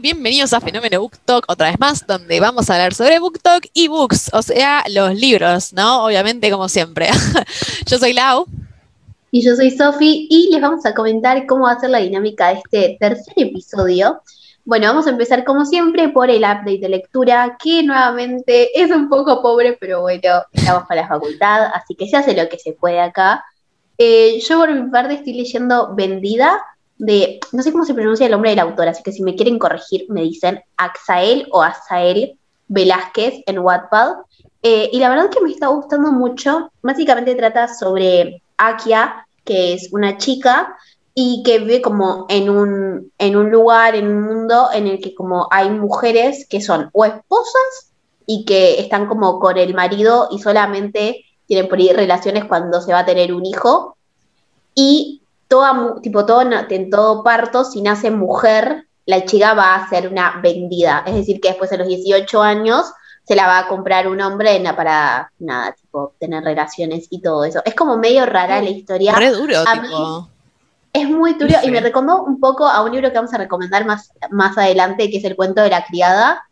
Bienvenidos a Fenómeno Book Talk otra vez más, donde vamos a hablar sobre Book Talk y books, o sea, los libros, ¿no? Obviamente, como siempre. yo soy Lau. Y yo soy Sofi, y les vamos a comentar cómo va a ser la dinámica de este tercer episodio. Bueno, vamos a empezar como siempre por el update de lectura, que nuevamente es un poco pobre, pero bueno, estamos para la facultad, así que se hace lo que se puede acá. Eh, yo por mi parte estoy leyendo Vendida, no sé cómo se pronuncia el nombre del autor, así que si me quieren corregir, me dicen Axael o Azael Velázquez en Wattpad. Eh, y la verdad que me está gustando mucho. Básicamente trata sobre Akia, que es una chica y que vive como en un, en un lugar, en un mundo en el que como hay mujeres que son o esposas y que están como con el marido y solamente tienen por ahí relaciones cuando se va a tener un hijo. Y toda, tipo, todo, en todo parto, si nace mujer, la chica va a ser una vendida. Es decir, que después de los 18 años se la va a comprar un hombre para, nada, tipo, tener relaciones y todo eso. Es como medio rara la historia. Re duro, tipo. Es muy duro y me recomendó un poco a un libro que vamos a recomendar más, más adelante, que es El cuento de la criada.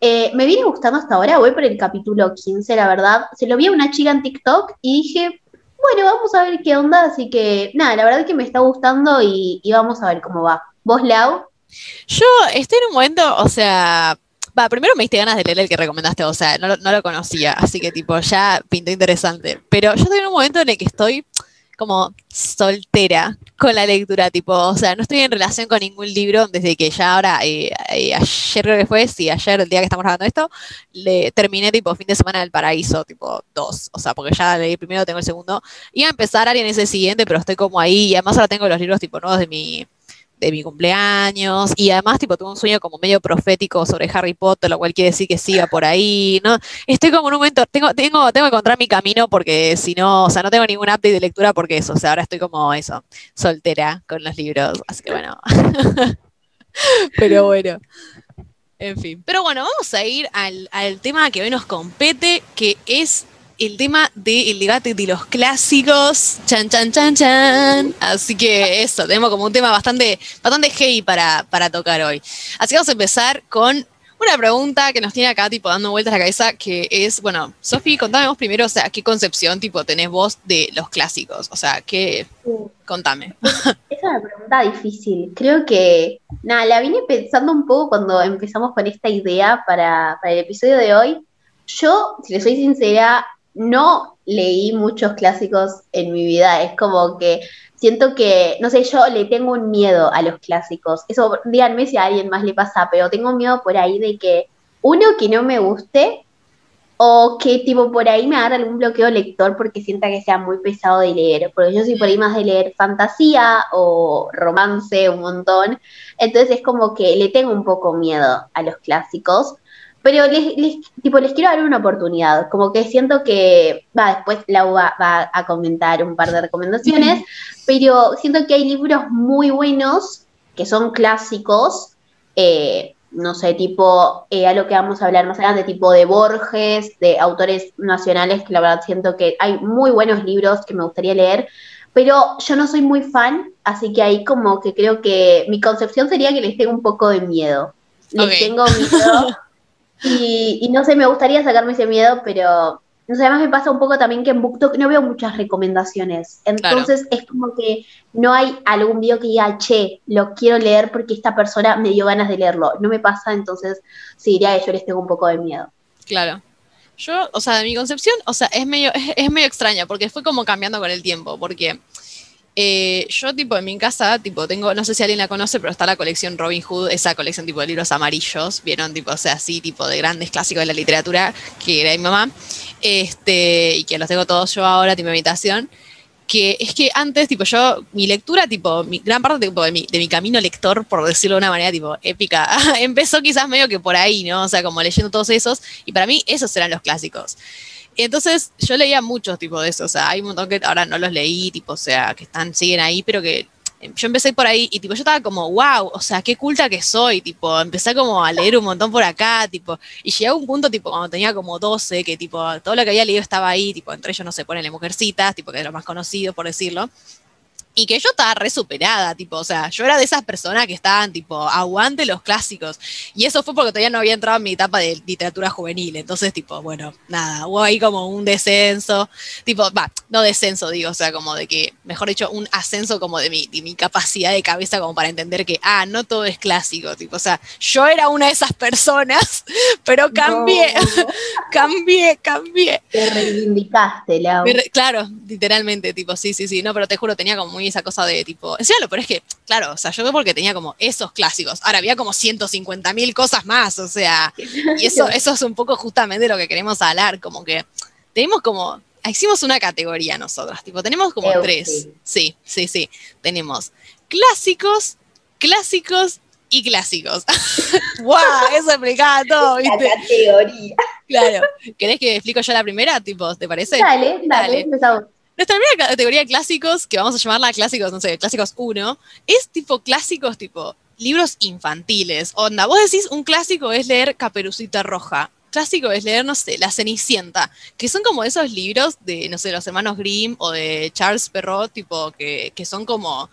Eh, me viene gustando hasta ahora, voy por el capítulo 15, la verdad. Se lo vi a una chica en TikTok y dije, bueno, vamos a ver qué onda, así que nada, la verdad es que me está gustando y, vamos a ver cómo va. ¿Vos, Lau? Yo estoy en un momento, o sea, va, primero me diste ganas de leer el que recomendaste, o sea, no, no lo conocía, así que tipo, ya pintó interesante. Pero yo estoy en un momento en el que estoy como soltera con la lectura, tipo, o sea, no estoy en relación con ningún libro desde que ya ahora, eh, eh, ayer creo que fue, sí, ayer, el día que estamos grabando esto, le terminé tipo fin de semana del paraíso, tipo dos, o sea, porque ya leí el primero, tengo el segundo, iba a empezar alguien ese siguiente, pero estoy como ahí, y además ahora tengo los libros tipo nuevos de mi, de mi cumpleaños y además tipo tuve un sueño como medio profético sobre Harry Potter, lo cual quiere decir que siga por ahí, ¿no? Estoy como en un momento, tengo, tengo, tengo que encontrar mi camino porque si no, o sea, no tengo ningún update de lectura porque eso, o sea, ahora estoy como eso, soltera con los libros, así que bueno. Pero bueno. En fin. Pero bueno, vamos a ir al, al tema que hoy nos compete, que es el tema del debate de los clásicos. Chan, chan, chan, chan. Así que eso, tenemos como un tema bastante, bastante heavy para, para tocar hoy. Así que vamos a empezar con una pregunta que nos tiene acá, tipo, dando vueltas a la cabeza, que es, bueno, Sofi, contame vos primero, o sea, ¿qué concepción, tipo, tenés vos de los clásicos? O sea, ¿qué? Contame. Es una pregunta difícil. Creo que, nada, la vine pensando un poco cuando empezamos con esta idea para, para el episodio de hoy. Yo, si le soy sincera, no leí muchos clásicos en mi vida. Es como que siento que, no sé, yo le tengo un miedo a los clásicos. Eso, díganme si a alguien más le pasa, pero tengo miedo por ahí de que uno que no me guste o que tipo por ahí me haga algún bloqueo lector porque sienta que sea muy pesado de leer. Porque yo soy por ahí más de leer fantasía o romance un montón. Entonces es como que le tengo un poco miedo a los clásicos. Pero les, tipo, les quiero dar una oportunidad, como que siento que, va, después Lau va, va a comentar un par de recomendaciones, pero siento que hay libros muy buenos, que son clásicos, eh, no sé, tipo, eh, a lo que vamos a hablar más adelante, tipo de Borges, de autores nacionales, que la verdad siento que hay muy buenos libros que me gustaría leer, pero yo no soy muy fan, así que ahí como que creo que mi concepción sería que les tengo un poco de miedo. Les tengo miedo Y, no sé, me gustaría sacarme ese miedo, pero no sé, además me pasa un poco también que en BookTok no veo muchas recomendaciones. Entonces es como que no hay algún video que diga, che, lo quiero leer porque esta persona me dio ganas de leerlo. No me pasa, entonces sí diría que yo les tengo un poco de miedo. Claro. Yo, o sea, de mi concepción, o sea, es medio, es medio extraña porque fue como cambiando con el tiempo, porque eh, yo, tipo, en mi casa, tipo, tengo, no sé si alguien la conoce, pero está la colección Robin Hood, esa colección tipo de libros amarillos, vieron, tipo, o sea, así, tipo, de grandes clásicos de la literatura, que era mi mamá, este, y que los tengo todos yo ahora, tipo, mi habitación, que es que antes, tipo, yo, mi lectura, tipo, mi, gran parte tipo, de, mi, de mi camino lector, por decirlo de una manera, tipo, épica, empezó quizás medio que por ahí, ¿no? O sea, como leyendo todos esos, y para mí esos eran los clásicos. Entonces yo leía muchos tipos de eso, o sea, hay un montón que ahora no los leí, tipo, o sea, que están, siguen ahí, pero que em, yo empecé por ahí y tipo yo estaba como, wow, o sea, qué culta que soy, tipo, empecé como a leer un montón por acá, tipo, y llegué a un punto, tipo, cuando tenía como 12, que tipo, todo lo que había leído estaba ahí, tipo, entre ellos, no se sé, ponen Mujercitas, tipo, que es lo más conocido, por decirlo. Y que yo estaba re superada, tipo, o sea, yo era de esas personas que estaban, tipo, aguante los clásicos. Y eso fue porque todavía no había entrado en mi etapa de literatura juvenil. Entonces, tipo, bueno, nada, hubo ahí como un descenso, tipo, va, no descenso, digo, o sea, como de que, mejor dicho, un ascenso como de mi, de mi capacidad de cabeza como para entender que, ah, no todo es clásico, tipo, o sea, yo era una de esas personas, pero cambié, cambié, cambié. Te reivindicaste, Lau. claro, literalmente, tipo, sí, sí, sí, no, pero te juro, tenía como muy esa cosa de tipo, encima lo pero es que, claro, o sea, yo porque tenía como esos clásicos, ahora había como 150 mil cosas más, o sea, y eso, eso es un poco justamente lo que queremos hablar, como que tenemos como, hicimos una categoría nosotras, tipo, tenemos como tres, sí, sí, sí, tenemos clásicos, clásicos y clásicos. ¡Wow! Eso explicaba todo, ¿viste? La categoría. Claro. ¿Querés que explico yo la primera? Tipo, ¿te parece? Dale, dale, empezamos. Nuestra primera categoría de clásicos, que vamos a llamarla clásicos, no sé, clásicos 1, es tipo clásicos tipo libros infantiles. Onda, vos decís un clásico es leer Caperucita Roja. Clásico es leer, no sé, La Cenicienta, que son como esos libros de, no sé, los hermanos Grimm o de Charles Perrault, tipo, que, que son como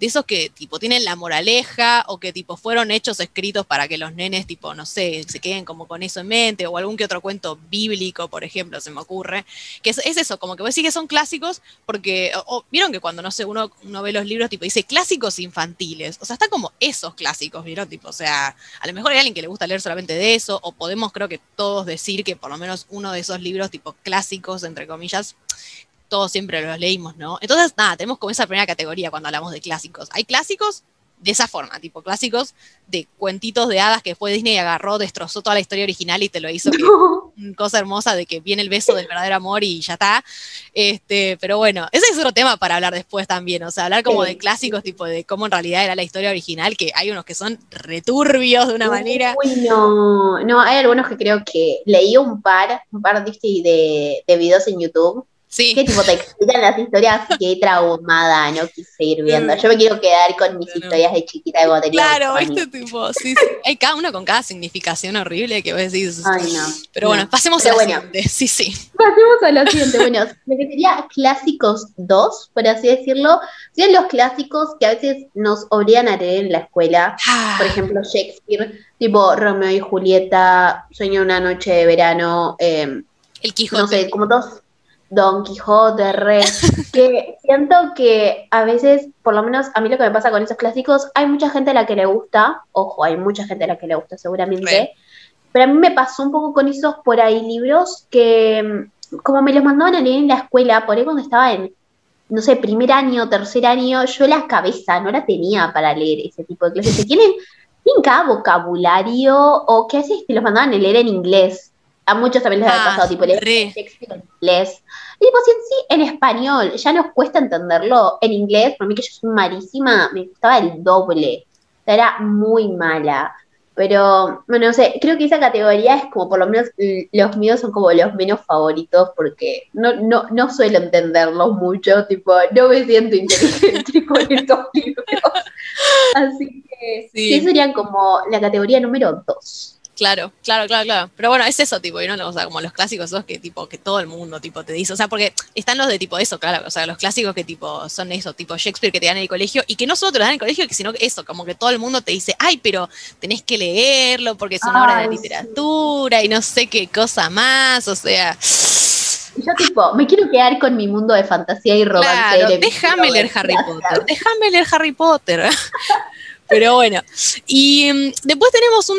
de esos que tipo tienen la moraleja o que tipo fueron hechos escritos para que los nenes tipo, no sé, se queden como con eso en mente o algún que otro cuento bíblico, por ejemplo, se me ocurre, que es, eso, como que vos decís que son clásicos porque, vieron que cuando, no sé, uno, uno ve los libros tipo dice clásicos infantiles, o sea, están como esos clásicos, vieron, tipo, o sea, a lo mejor hay alguien que le gusta leer solamente de eso o podemos creo que todos decir que por lo menos uno de esos libros tipo clásicos, entre comillas, todos siempre los leímos, ¿no? Entonces, nada, tenemos como esa primera categoría cuando hablamos de clásicos. Hay clásicos de esa forma, tipo clásicos de cuentitos de hadas que fue Disney agarró, destrozó toda la historia original y te lo hizo una cosa hermosa de que viene el beso del verdadero amor y ya está. Este, pero bueno, ese es otro tema para hablar después también, o sea, hablar como de clásicos, tipo de cómo en realidad era la historia original, que hay unos que son returbios de una manera. Uy, no, no, hay algunos que creo que leí un par, un par de, de videos en YouTube Sí. ¿Qué tipo te explican las historias? Qué traumada, no quise ir viendo. Yo me quiero quedar con mis historias de chiquita de cuando Claro, este tipo, sí, sí. Hay cada uno con cada significación horrible que vos decís. Ay, no. Pero bueno, pasemos a lo siguiente. Sí, sí. Pasemos a lo siguiente. Bueno, me quedaría clásicos dos, por así decirlo. Serían los clásicos que a veces nos obligan a leer en la escuela. Ah. Por ejemplo, Shakespeare, tipo Romeo y Julieta, Sueño una noche de verano. Eh, el Quijote. No sé, como dos Don Quijote, Re, que siento que a veces, por lo menos a mí lo que me pasa con esos clásicos, hay mucha gente a la que le gusta, ojo, hay mucha gente a la que le gusta seguramente, pero a mí me pasó un poco con esos por ahí libros que, mm, como me los mandaban a leer en la escuela, por ahí cuando estaba en, no sé, primer año, tercer año, yo la cabeza no la tenía para leer ese tipo de clases, que tienen, tienen cada vocabulario, o que a veces te los mandaban a leer en inglés, a muchos también les ha ah, pasado, tipo, leer Shakespeare en inglés. Y tipo, si en sí, en español, ya nos cuesta entenderlo en inglés, por mí que yo soy malísima, me gustaba el doble. O sea, era muy mala. Pero, bueno, no sé, creo que esa categoría es como, por lo menos, los míos son como los menos favoritos porque no, no, no suelo entenderlos mucho, tipo, no me siento inteligente con estos libros. Así que, sí. serían como la categoría número dos. Claro, claro, claro, claro. Pero bueno, es eso, tipo, y no, o sea, como los clásicos esos que tipo, que todo el mundo, tipo, te dice, o sea, porque están los de tipo eso, claro, o sea, los clásicos que tipo, son eso, tipo Shakespeare que te dan en el colegio, y que no solo te lo dan en el colegio, sino que eso, como que todo el mundo te dice, ay, pero tenés que leerlo porque es una obra de literatura y no sé qué cosa más, o sea. Yo tipo, me quiero quedar con mi mundo de fantasía y romance. Claro, déjame leer Harry Potter, déjame leer Harry Potter. Pero bueno. Y mm, después tenemos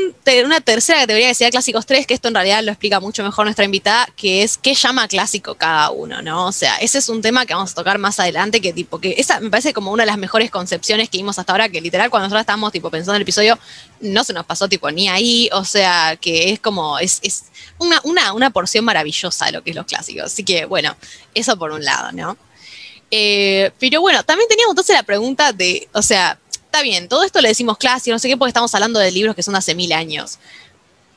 una tercera categoría que sería Clásicos 3, que esto en realidad lo explica mucho mejor nuestra invitada, que es qué llama clásico cada uno, ¿no? O sea, ese es un tema que vamos a tocar más adelante, que tipo, que esa me parece como una de las mejores concepciones que vimos hasta ahora, que literal cuando nosotros estábamos tipo pensando en el episodio, no se nos pasó tipo ni ahí, o sea, que es como, es, es una, una, una porción maravillosa de lo que es los clásicos. Así que bueno, eso por un lado, ¿no? Eh, pero bueno, también teníamos entonces la pregunta de, o sea, está bien, todo esto le decimos clásico, no sé qué, porque estamos hablando de libros que son hace mil años.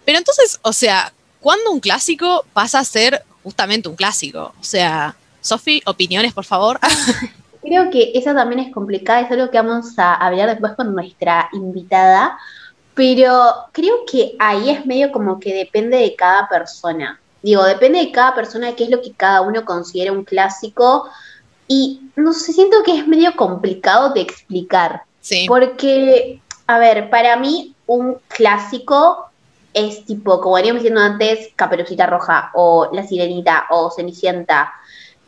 Pero entonces, o sea, ¿cuándo un clásico pasa a ser justamente un clásico? O sea, Sofi, opiniones, por favor. Creo que esa también es complicada, es algo que vamos a hablar después con nuestra invitada, pero creo que ahí es medio como que depende de cada persona. Digo, depende de cada persona qué es lo que cada uno considera un clásico Y no sé, siento que es medio complicado de explicar. Sí. Porque, a ver, para mí un clásico es tipo, como veníamos diciendo antes, Caperucita Roja o La Sirenita o Cenicienta.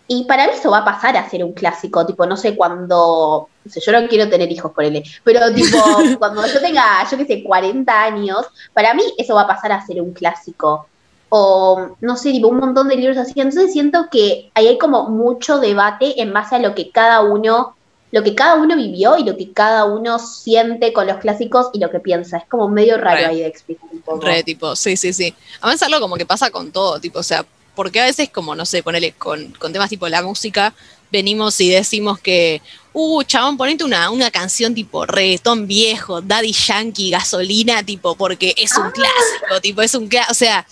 Y para mí eso va a pasar a ser un clásico, tipo, no sé cuándo, no sé, yo no quiero tener hijos por él, pero tipo, cuando yo tenga, yo qué sé, 40 años, para mí eso va a pasar a ser un clásico. O, no sé, tipo, un montón de libros así. Entonces siento que ahí hay como mucho debate en base a lo que cada uno, lo que cada uno vivió y lo que cada uno siente con los clásicos y lo que piensa. Es como medio raro Re. ahí de explicar un poco. Re, tipo, sí, sí, sí. Además algo como que pasa con todo, tipo, o sea, porque a veces como, no sé, ponele con, con temas tipo la música, venimos y decimos que, uh, chabón, ponete una, una canción tipo reggaetón viejo, Daddy Yankee, gasolina, tipo, porque es un Ah. clásico, tipo, es un clásico, o sea,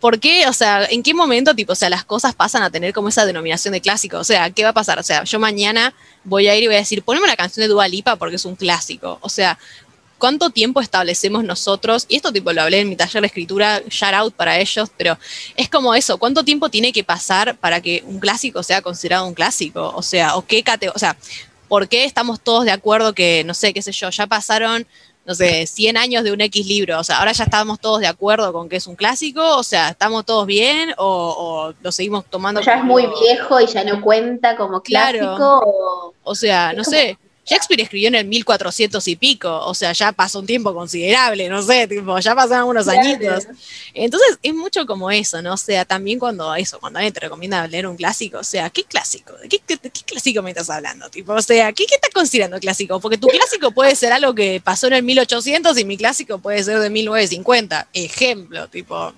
¿por qué? O sea, ¿en qué momento, tipo, o sea, las cosas pasan a tener como esa denominación de clásico? O sea, ¿qué va a pasar? O sea, yo mañana voy a ir y voy a decir, poneme una canción de Dua Lipa porque es un clásico. O sea, ¿cuánto tiempo establecemos nosotros? Y esto tipo lo hablé en mi taller de escritura, shout out para ellos, pero es como eso, ¿cuánto tiempo tiene que pasar para que un clásico sea considerado un clásico? O sea, o qué cate o sea, ¿por qué estamos todos de acuerdo que, no sé, qué sé yo, ya pasaron, no sé, 100 años de un X libro? O sea, ahora ya estamos todos de acuerdo con que es un clásico, o sea, ¿estamos todos bien o, o lo seguimos tomando ya es muy viejo y ya no cuenta como Claro. clásico. o- O sea, no como- sé. Shakespeare escribió en el 1400 y pico, o sea, ya pasó un tiempo considerable, no sé, tipo, ya pasaron unos Claro. añitos. Entonces, es mucho como eso, ¿no? O sea, también cuando eso, cuando alguien te recomienda leer un clásico, o sea, ¿qué clásico? ¿De qué, qué- qué clásico me estás hablando? Tipo, o sea, ¿qué, qué estás considerando clásico? Porque tu clásico puede ser algo que pasó en el 1800 y mi clásico puede ser de 1950. Ejemplo, tipo,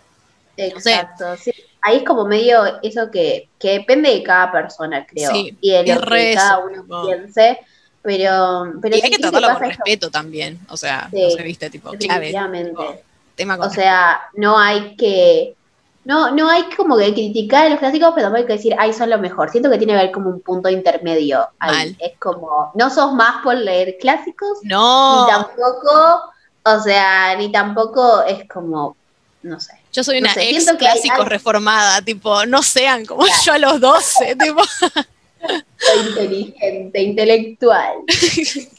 sé. Exacto. sí. Ahí es como medio eso que, que depende de cada persona, creo. Sí, y de lo que cada uno piense. Pero, pero y sí hay que tratarlo con pasa eso, respeto también, o sea, Sí, no sé, viste, tipo, clave. tipo, tema con O sea, no hay que. No, no hay como que criticar a los clásicos, pero tampoco hay que decir, ay, son lo mejor. Siento que tiene que haber como un punto intermedio ahí. Es como, no sos más por leer clásicos, No, ni tampoco, o sea, ni tampoco es como, no sé. yo soy no una sé, ex que hay reformada, tipo, no sean como Claro. yo a los 12, tipo. Inteligente, intelectual.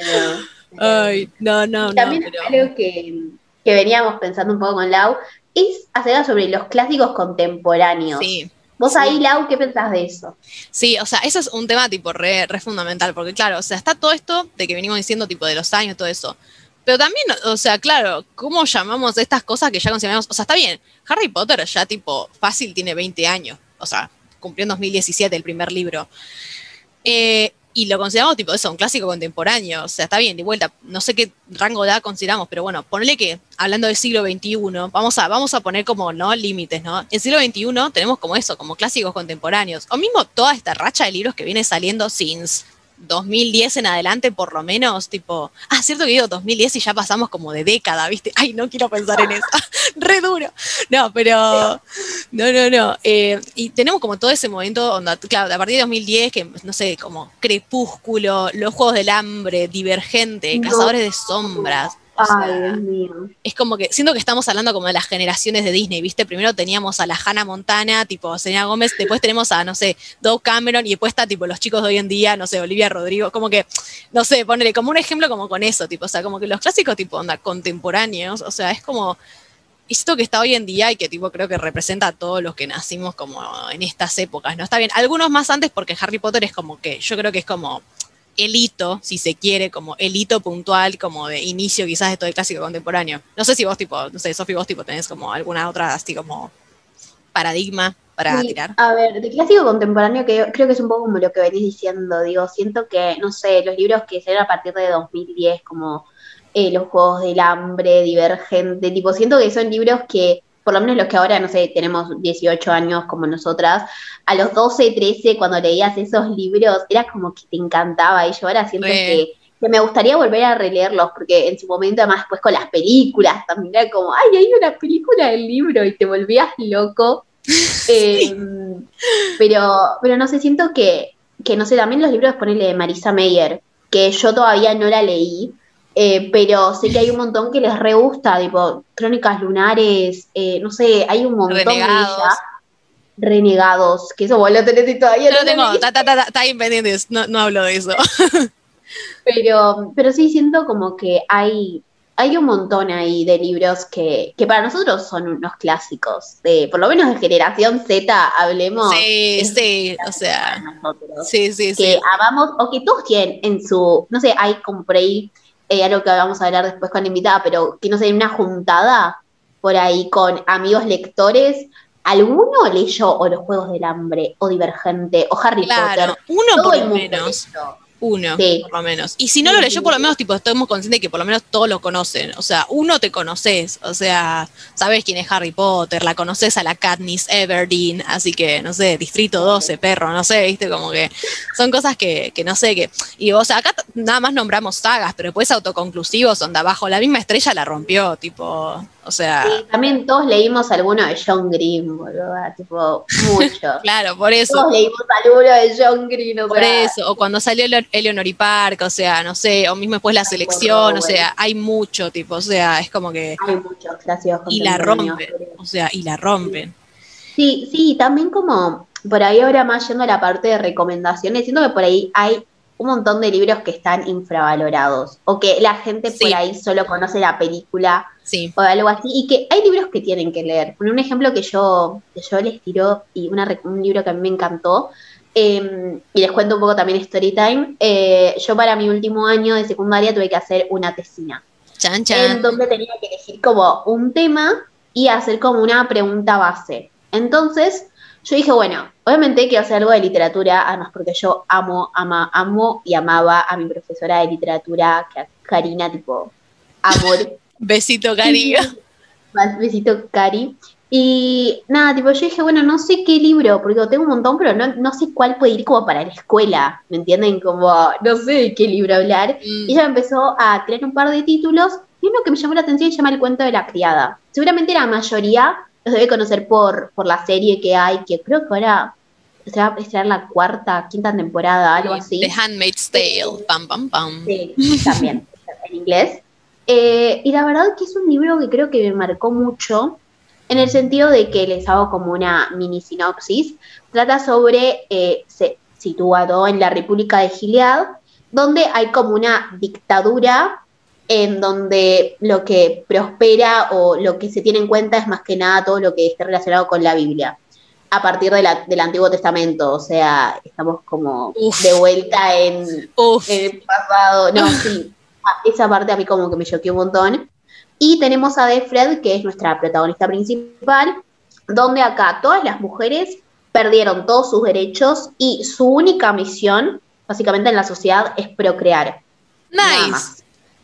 Bueno, Ay, no, no, Y no, también pero algo que, que veníamos pensando un poco con Lau es hacer sobre los clásicos contemporáneos. sí. Vos sí. ahí, Lau, ¿qué pensás de eso? Sí, o sea, eso es un tema tipo re, re fundamental, porque claro, o sea, está todo esto de que venimos diciendo tipo de los años, todo eso. Pero también, o sea, claro, ¿cómo llamamos estas cosas que ya consideramos? O sea, está bien, Harry Potter ya tipo fácil tiene 20 años, o sea, cumplió en 2017 el primer libro. Eh, y lo consideramos tipo eso, un clásico contemporáneo, o sea, está bien, de vuelta, no sé qué rango de edad consideramos, pero bueno, ponle que, hablando del siglo XXI, vamos a, vamos a poner como, ¿no? Límites, ¿no? En siglo XXI tenemos como eso, como clásicos contemporáneos, o mismo toda esta racha de libros que viene saliendo since 2010 en adelante, por lo menos, tipo, ah, cierto que digo 2010 y ya pasamos como de década, ¿viste? Ay, no quiero pensar en eso, re duro. No, pero, no, no, no. eh, y tenemos como todo ese momento, onda, claro, a partir de 2010, que no sé, como Crepúsculo, Los Juegos del Hambre, Divergente, No. Cazadores de Sombras. O Ay, Dios mío. es como que siento que estamos hablando como de las generaciones de Disney, ¿viste? Primero teníamos a la Hannah Montana, tipo Selena Gómez, después tenemos a, no sé, Doug Cameron y después está tipo los chicos de hoy en día, no sé, Olivia Rodrigo, como que, no sé, ponerle como un ejemplo como con eso, tipo, o sea, como que los clásicos tipo onda contemporáneos, o sea, es como esto que está hoy en día y que tipo creo que representa a todos los que nacimos como en estas épocas, ¿no? Está bien, algunos más antes porque Harry Potter es como que, yo creo que es como el hito, si se quiere, como el hito puntual, como de inicio quizás de todo el clásico contemporáneo. No sé si vos tipo, no sé, Sofi, vos tipo tenés como alguna otra así como paradigma para Sí, tirar. A ver, de clásico contemporáneo, que yo creo que es un poco como lo que venís diciendo, digo, siento que, no sé, los libros que salieron a partir de 2010, como eh, Los Juegos del Hambre, Divergente, tipo, siento que son libros que, por lo menos los que ahora, no sé, tenemos 18 años como nosotras, a los 12, 13, cuando leías esos libros, era como que te encantaba, y yo ahora siento que me gustaría volver a releerlos, porque en su momento, además, después con las películas, también era como, ay, hay una película del libro, y te volvías loco. Eh, pero, pero no sé, siento que, que, no sé, también los libros, ponele de Marisa Meyer, que yo todavía no la leí, eh, pero sé que hay un montón que les re gusta, tipo Crónicas Lunares, eh, no sé, hay un montón Renegados. de ella. renegados, que eso vos lo tenés y todavía no lo tengo, está ahí pendiente, no, no hablo de eso. Pero, pero sí siento como que hay, hay un montón ahí de libros que, que para nosotros son unos clásicos, de por lo menos de generación Z, hablemos. Sí, sí, o sea, sí, sí, que amamos, o que todos tienen en su, no sé, hay como por ahí, eh, algo que vamos a hablar después con la invitada, pero que no sé, una juntada por ahí con amigos lectores, ¿Alguno leyó o los Juegos del Hambre, o Divergente, o Harry Potter? Uno por lo menos. Uno, por lo menos. Y si no lo leyó, por lo menos, tipo, estamos conscientes de que por lo menos todos lo conocen. O sea, uno te conoces. O sea, sabes quién es Harry Potter, la conoces a la Katniss Everdeen. Así que, no sé, Distrito 12, perro, no sé, viste, como que son cosas que, que no sé, que. Y, o sea, acá nada más nombramos sagas, pero después autoconclusivos, donde abajo la misma estrella la rompió, tipo. O sea. Sí, también todos leímos alguno de John Green, boludo. Tipo, mucho. claro, por eso. Todos leímos alguno de John Green, o Por eso, o cuando salió Eleanor y Park, o sea, no sé, o mismo después la selección, o sea, hay mucho, tipo, o sea, es como que. Hay muchos gracias. Y la rompen, o sea, y la rompen. Sí, sí, también como por ahí ahora más yendo a la parte de recomendaciones, siento que por ahí hay un montón de libros que están infravalorados o que la gente por ahí solo conoce la película o algo así y que hay libros que tienen que leer. Un ejemplo que yo, que yo les tiro y un libro que a mí me encantó em, y les cuento un poco también story time. Eh, yo para mi último año de secundaria tuve que hacer una tesina. Chan, chan. En donde tenía que elegir como un tema y hacer como una pregunta base. Entonces, yo dije, bueno, obviamente quiero hacer algo de literatura, además porque yo amo, ama, amo y amaba a mi profesora de literatura, Karina, tipo, amor. Besito, Cari. Besito, Cari. Y nada, tipo, yo dije, bueno, no sé qué libro, porque tengo un montón, pero no, no sé cuál puede ir como para la escuela, ¿me entienden? Como, no sé de qué libro hablar. Mm. Y ella empezó a crear un par de títulos, y uno que me llamó la atención se llama El cuento de la criada. Seguramente la mayoría los debe conocer por, por la serie que hay, que creo que ahora se va a estrenar la cuarta, quinta temporada, algo así. The Handmaid's Tale, pam, pam, pam. Sí, también, en inglés. Eh, y la verdad que es un libro que creo que me marcó mucho, en el sentido de que les hago como una mini sinopsis. Trata sobre, eh, se, situado en la República de Gilead, donde hay como una dictadura en donde lo que prospera o lo que se tiene en cuenta es más que nada todo lo que esté relacionado con la Biblia, a partir del Antiguo Testamento, o sea, estamos como de vuelta en, el pasado, no, sí, ah, esa parte a mí como que me choqueó un montón. Y tenemos a Defred, que es nuestra protagonista principal, donde acá todas las mujeres perdieron todos sus derechos y su única misión, básicamente en la sociedad, es procrear. Nice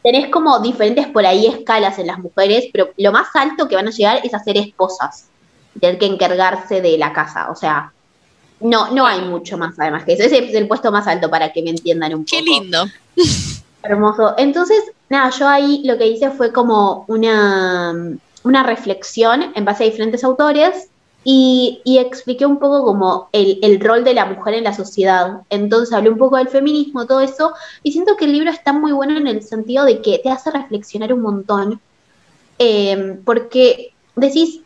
tenés como diferentes por ahí escalas en las mujeres, pero lo más alto que van a llegar es a ser esposas, tener que encargarse de la casa, o sea, no, no hay mucho más además que eso, ese es el puesto más alto para que me entiendan un poco. Qué lindo. Hermoso. Entonces, nada, yo ahí lo que hice fue como una, una reflexión en base a diferentes autores y, expliqué un poco como el, rol de la mujer en la sociedad. Entonces hablé un poco del feminismo, todo eso, y siento que el libro está muy bueno en el sentido de que te hace reflexionar un montón, eh, porque decís,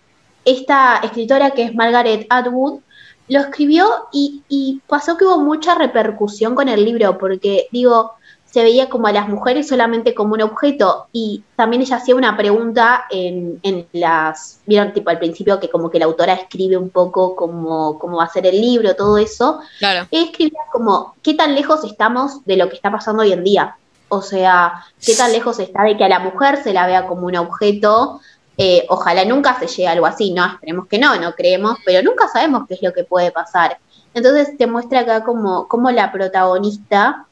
esta escritora que es Margaret Atwood, lo escribió y, y pasó que hubo mucha repercusión con el libro, porque digo, se veía como a las mujeres solamente como un objeto. Y también ella hacía una pregunta en, en las, vieron tipo al principio que como que la autora escribe un poco como cómo va a ser el libro, todo eso, claro. escribía como qué tan lejos estamos de lo que está pasando hoy en día, o sea, qué tan lejos está de que a la mujer se la vea como un objeto, eh, ojalá nunca se llegue a algo así, no, esperemos que no, no creemos, pero nunca sabemos qué es lo que puede pasar. Entonces te muestra acá como, como la protagonista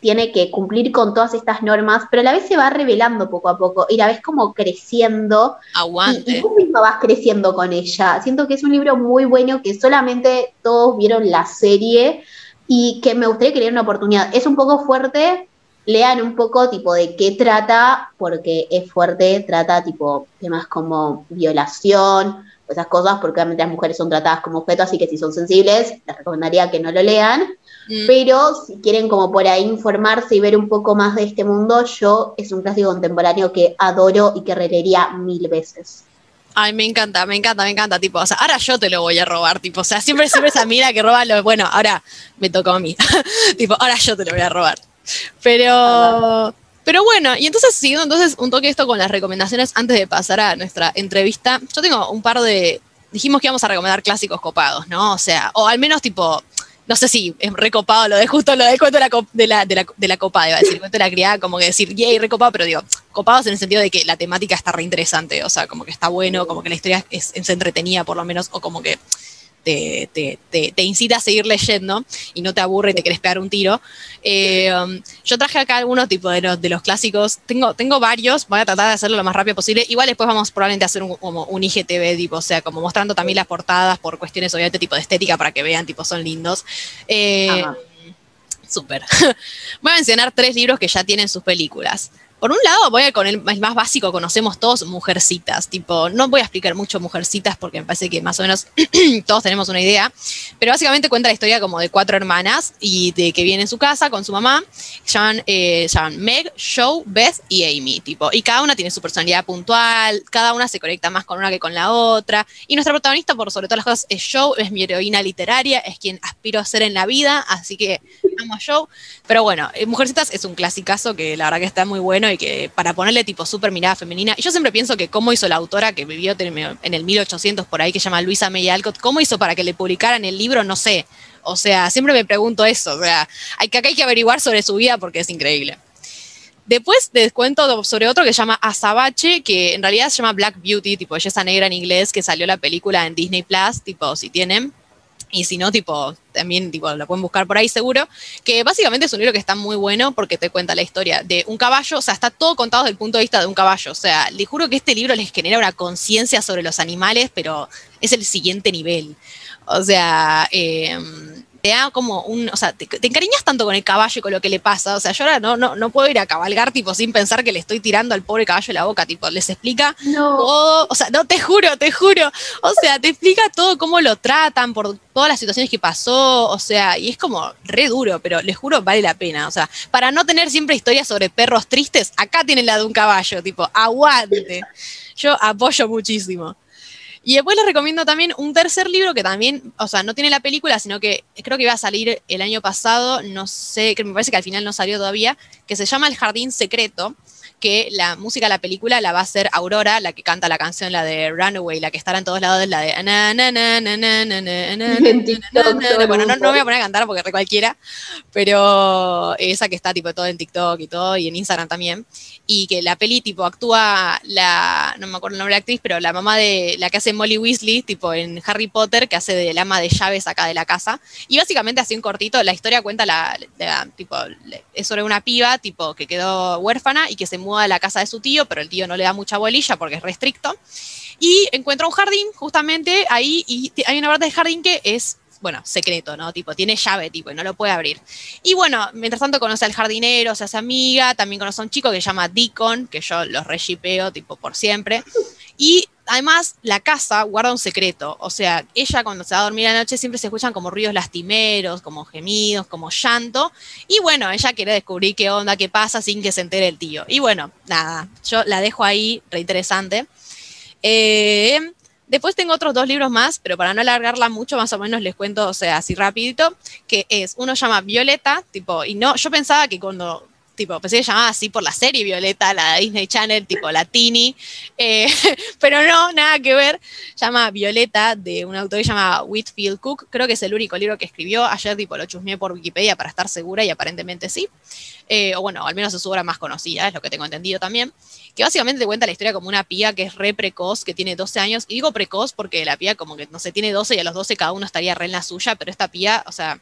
tiene que cumplir con todas estas normas, pero a la vez se va revelando poco a poco y la ves como creciendo. Aguante. Y, tú misma vas creciendo con ella. Siento que es un libro muy bueno que solamente todos vieron la serie y que me gustaría que le una oportunidad. Es un poco fuerte, lean un poco tipo de qué trata, porque es fuerte, trata tipo temas como violación, esas cosas, porque obviamente las mujeres son tratadas como objetos, así que si son sensibles, les recomendaría que no lo lean. Mm. Pero si quieren como por ahí informarse y ver un poco más de este mundo, yo es un clásico contemporáneo que adoro y que releería mil veces. Ay, me encanta, me encanta, me encanta, tipo, o sea, ahora yo te lo voy a robar, tipo, o sea, siempre, siempre esa mira que roba lo, bueno, ahora me tocó a mí, tipo, ahora yo te lo voy a robar. Pero, pero bueno, y entonces, siguiendo entonces un toque esto con las recomendaciones antes de pasar a nuestra entrevista, yo tengo un par de, dijimos que íbamos a recomendar clásicos copados, ¿no? O sea, o al menos tipo, no sé si es recopado lo de justo lo del cuento de la, de la, de la, de la copada, iba decir, cuento de la criada, como que decir, yay, recopado, pero digo, copados en el sentido de que la temática está re interesante, o sea, como que está bueno, como que la historia es, es entretenida por lo menos, o como que te, te, incita a seguir leyendo y no te aburre y te querés pegar un tiro. Eh, um, yo traje acá algunos tipos de los, de los clásicos. Tengo, tengo varios, voy a tratar de hacerlo lo más rápido posible. Igual después vamos probablemente a hacer un, como un IGTV, tipo, o sea, como mostrando también las portadas por cuestiones obviamente tipo de estética para que vean, tipo, son lindos. Eh, Súper. Voy a mencionar tres libros que ya tienen sus películas. Por un lado, voy a con el, más básico, conocemos todos Mujercitas. Tipo, no voy a explicar mucho Mujercitas porque me parece que más o menos todos tenemos una idea. Pero básicamente cuenta la historia como de cuatro hermanas y de que viene en su casa con su mamá. Llaman, eh, Meg, Joe, Beth y Amy. Tipo, y cada una tiene su personalidad puntual, cada una se conecta más con una que con la otra. Y nuestra protagonista, por sobre todas las cosas, es Joe, es mi heroína literaria, es quien aspiro a ser en la vida. Así que a. Pero bueno, eh, Mujercitas es un clasicazo que la verdad que está muy bueno y que para ponerle tipo súper mirada femenina, y yo siempre pienso que cómo hizo la autora que vivió en el 1800 por ahí, que se llama Luisa May Alcott, cómo hizo para que le publicaran el libro, no sé. O sea, siempre me pregunto eso. O sea, hay que, acá hay que averiguar sobre su vida porque es increíble. Después les cuento sobre otro que se llama Azabache, que en realidad se llama Black Beauty, tipo belleza negra en inglés, que salió la película en Disney Plus, tipo si tienen. Y si no, tipo, también tipo, la pueden buscar por ahí seguro, que básicamente es un libro que está muy bueno porque te cuenta la historia de un caballo, o sea, está todo contado desde el punto de vista de un caballo, o sea, les juro que este libro les genera una conciencia sobre los animales, pero es el siguiente nivel. O sea, eh, te da como un, o sea, te, encariñas tanto con el caballo y con lo que le pasa, o sea, yo ahora no, no, no puedo ir a cabalgar tipo sin pensar que le estoy tirando al pobre caballo la boca, tipo, les explica no. o sea, no, te juro, te juro, o sea, te explica todo cómo lo tratan por todas las situaciones que pasó, o sea, y es como re duro, pero les juro vale la pena, o sea, para no tener siempre historias sobre perros tristes, acá tienen la de un caballo, tipo, aguante, yo apoyo muchísimo. Y después les recomiendo también un tercer libro que también, o sea, no tiene la película, sino que creo que iba a salir el año pasado, no sé, que me parece que al final no salió todavía, que se llama El Jardín Secreto, que la música de la película la va a hacer Aurora, la que canta la canción, la de Runaway, la que estará en todos lados, la de... Bueno, no, no voy a poner a cantar porque re cualquiera, pero esa que está tipo todo en TikTok y todo, y en Instagram también, y que la peli tipo actúa la, no me acuerdo el nombre de la actriz, pero la mamá de la que hace Molly Weasley, tipo en Harry Potter, que hace de la ama de llaves acá de la casa, y básicamente así un cortito, la historia cuenta la, tipo, es sobre una piba, tipo, que quedó huérfana y que se mudó a la casa de su tío, pero el tío no le da mucha bolilla porque es restricto. Y encuentra un jardín justamente ahí y hay una parte del jardín que es bueno, secreto, ¿no? Tipo, tiene llave, tipo, y no lo puede abrir. Y bueno, mientras tanto conoce al jardinero, se hace amiga, también conoce a un chico que se llama Deacon, que yo los reshipeo, tipo, por siempre. Y además, la casa guarda un secreto. O sea, ella cuando se va a dormir la noche siempre se escuchan como ruidos lastimeros, como gemidos, como llanto. Y bueno, ella quiere descubrir qué onda, qué pasa sin que se entere el tío. Y bueno, nada, yo la dejo ahí, reinteresante. Eh, después tengo otros dos libros más, pero para no alargarla mucho, más o menos les cuento, o sea, así rapidito, que es, uno llama Violeta, tipo, y no, yo pensaba que cuando tipo, pensé que llamaba así por la serie Violeta, la Disney Channel, tipo Latini, eh, pero no, nada que ver. Llama Violeta, de un autor que se llama Whitfield Cook, creo que es el único libro que escribió. Ayer, tipo, lo chusmeé por Wikipedia para estar segura y aparentemente sí. Eh, o bueno, al menos es su obra más conocida, es lo que tengo entendido también. Que básicamente te cuenta la historia como una pía que es re precoz, que tiene 12 años. Y digo precoz porque la pía, como que no sé, tiene 12 y a los 12 cada uno estaría re en la suya, pero esta pía, o sea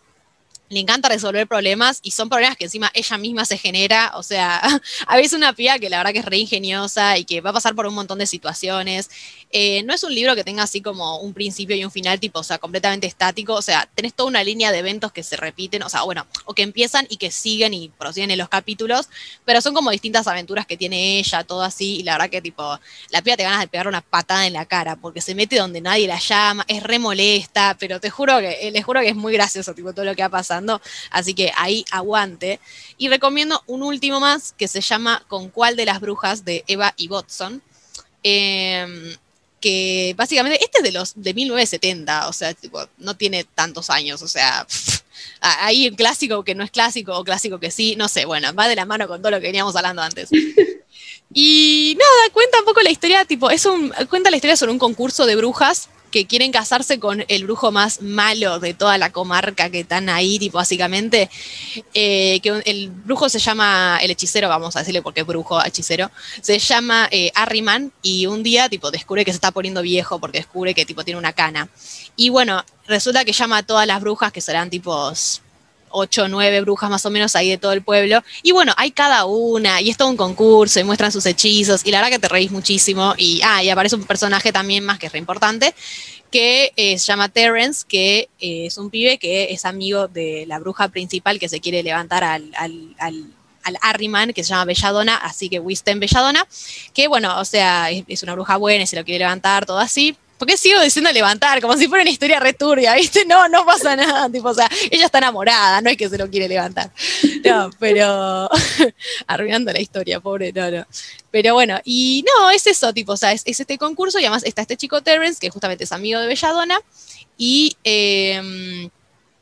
le encanta resolver problemas y son problemas que encima ella misma se genera, o sea, a veces una piba que la verdad que es re ingeniosa y que va a pasar por un montón de situaciones. Eh, no es un libro que tenga así como un principio y un final tipo, o sea, completamente estático, o sea, tenés toda una línea de eventos que se repiten, o sea, bueno, o que empiezan y que siguen y prosiguen en los capítulos, pero son como distintas aventuras que tiene ella, todo así, y la verdad que tipo, la piba te ganas de pegar una patada en la cara, porque se mete donde nadie la llama, es re molesta, pero te juro que, eh, les juro que es muy gracioso, tipo, todo lo que va pasando, así que ahí aguante. Y recomiendo un último más que se llama Con cuál de las brujas de Eva y Watson. Eh, que básicamente, este es de los de 1970, o sea, tipo, no tiene tantos años, o sea, ahí un clásico que no es clásico o clásico que sí, no sé, bueno, va de la mano con todo lo que veníamos hablando antes. Y nada, cuenta un poco la historia, tipo, es un, cuenta la historia sobre un concurso de brujas que quieren casarse con el brujo más malo de toda la comarca que están ahí, tipo, básicamente. Eh, que el brujo se llama, el hechicero, vamos a decirle porque es brujo, hechicero, se llama eh, y un día, tipo, descubre que se está poniendo viejo porque descubre que, tipo, tiene una cana. Y bueno, resulta que llama a todas las brujas, que serán, tipo, ocho o nueve brujas más o menos ahí de todo el pueblo. Y bueno, hay cada una, y es todo un concurso, y muestran sus hechizos, y la verdad que te reís muchísimo. Y, ah, y aparece un personaje también más que es re importante, que eh, se llama Terence, que eh, es un pibe que es amigo de la bruja principal que se quiere levantar al, al, al que se llama Belladona, así que Wisten Belladona, que bueno, o sea, es, una bruja buena y se lo quiere levantar, todo así, ¿Por qué sigo diciendo levantar? Como si fuera una historia returbia, ¿viste? No, no pasa nada. Tipo, o sea, ella está enamorada, no es que se lo quiere levantar. No, pero. arruinando la historia, pobre, no, no. Pero bueno, y no, es eso, tipo, o sea, es, este concurso y además está este chico Terrence, que justamente es amigo de Belladonna, y. Em,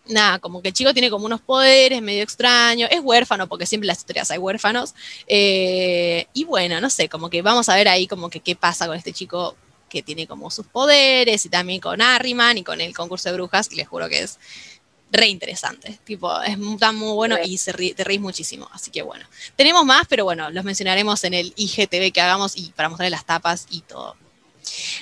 nada, como que el chico tiene como unos poderes medio extraños, es huérfano, porque siempre en las historias hay huérfanos, eh, y bueno, no sé, como que vamos a ver ahí como que qué pasa con este chico que tiene como sus poderes y también con Arriman y con el concurso de brujas, y les juro que es re interesante. Tipo, es tan muy bueno y se te reís muchísimo. Así que bueno, tenemos más, pero bueno, los mencionaremos en el IGTV que hagamos y para mostrarles las tapas y todo.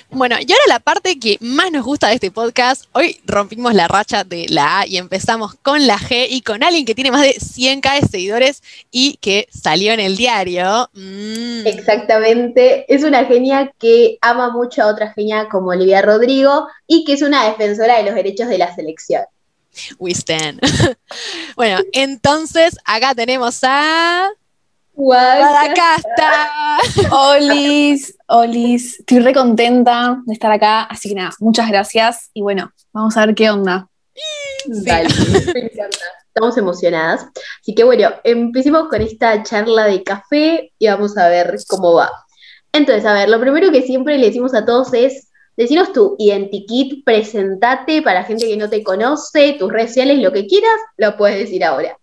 Bueno, y ahora la parte que más nos gusta de este podcast. Hoy rompimos la racha de la A y empezamos con la G y con alguien que tiene más de 100k de seguidores y que salió en el diario. Mm. Exactamente. Es una genia que ama mucho a otra genia como Olivia Rodrigo y que es una defensora de los derechos de la selección. We stand. bueno, entonces acá tenemos a. Guadacasta. Olis, Olis, estoy re contenta de estar acá, así que nada, muchas gracias y bueno, vamos a ver qué onda. Dale, Estamos emocionadas. Así que bueno, empecemos con esta charla de café y vamos a ver cómo va. Entonces, a ver, lo primero que siempre le decimos a todos es, decinos tu identikit, presentate para gente que no te conoce, tus redes sociales, lo que quieras, lo puedes decir ahora.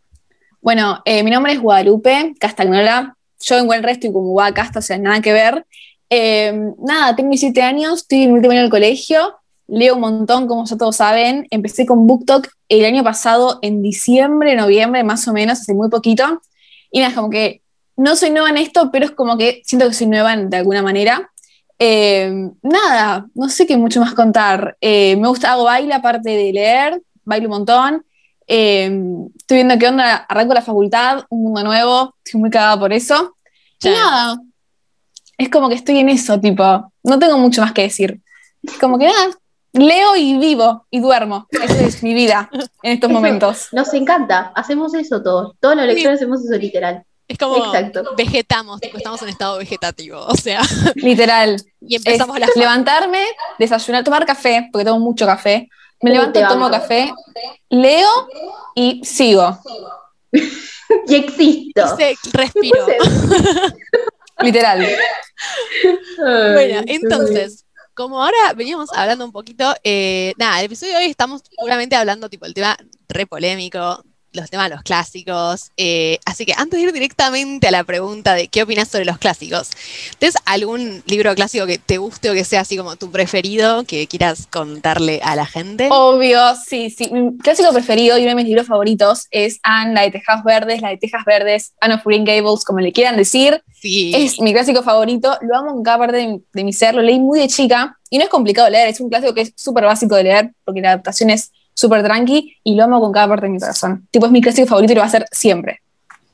Bueno, eh, mi nombre es Guadalupe Castagnola. Yo en buen resto y como Casta, o sea, nada que ver. Em, nada, tengo 17 años, estoy en último año del colegio, leo un montón, como ya todos saben. Empecé con BookTok el año pasado, en diciembre, noviembre, más o menos, hace muy poquito. Y nada, es como que no soy nueva en esto, pero es como que siento que soy nueva de alguna manera. Em, nada, no sé qué mucho más contar. Eh, me gusta, hago baile aparte de leer, bailo un montón. Em, estoy viendo qué onda, arranco la facultad, un mundo nuevo, estoy muy cagada por eso. Y nada, es como que estoy en eso, tipo, no tengo mucho más que decir. Es como que nada, leo y vivo y duermo. Esa es mi vida en estos momentos. Nos encanta, hacemos eso todos. Todos los lectores hacemos eso literal. Es como vegetamos, estamos en estado vegetativo, o sea. Literal. Y empezamos a levantarme, desayunar, tomar café, porque tomo mucho café, me levanto, tomo café, leo y sigo. y existo. respiro. Literal. bueno, entonces, como ahora veníamos hablando un poquito, eh, nada, el episodio de hoy estamos puramente hablando tipo el tema re polémico los temas los clásicos. Eh, así que antes de ir directamente a la pregunta de qué opinas sobre los clásicos, ¿tienes algún libro clásico que te guste o que sea así como tu preferido que quieras contarle a la gente? Obvio, sí, sí. Mi clásico preferido y uno de mis libros favoritos es Anne, la de Tejas Verdes, la de Tejas Verdes, Anne of Green Gables, como le quieran decir. Sí. Es mi clásico favorito, lo amo en cada parte de mi, de mi ser, lo leí muy de chica y no es complicado de leer, es un clásico que es súper básico de leer porque la adaptación es súper tranqui y lo amo con cada parte de mi corazón. Tipo, es mi clásico favorito y lo va a ser siempre.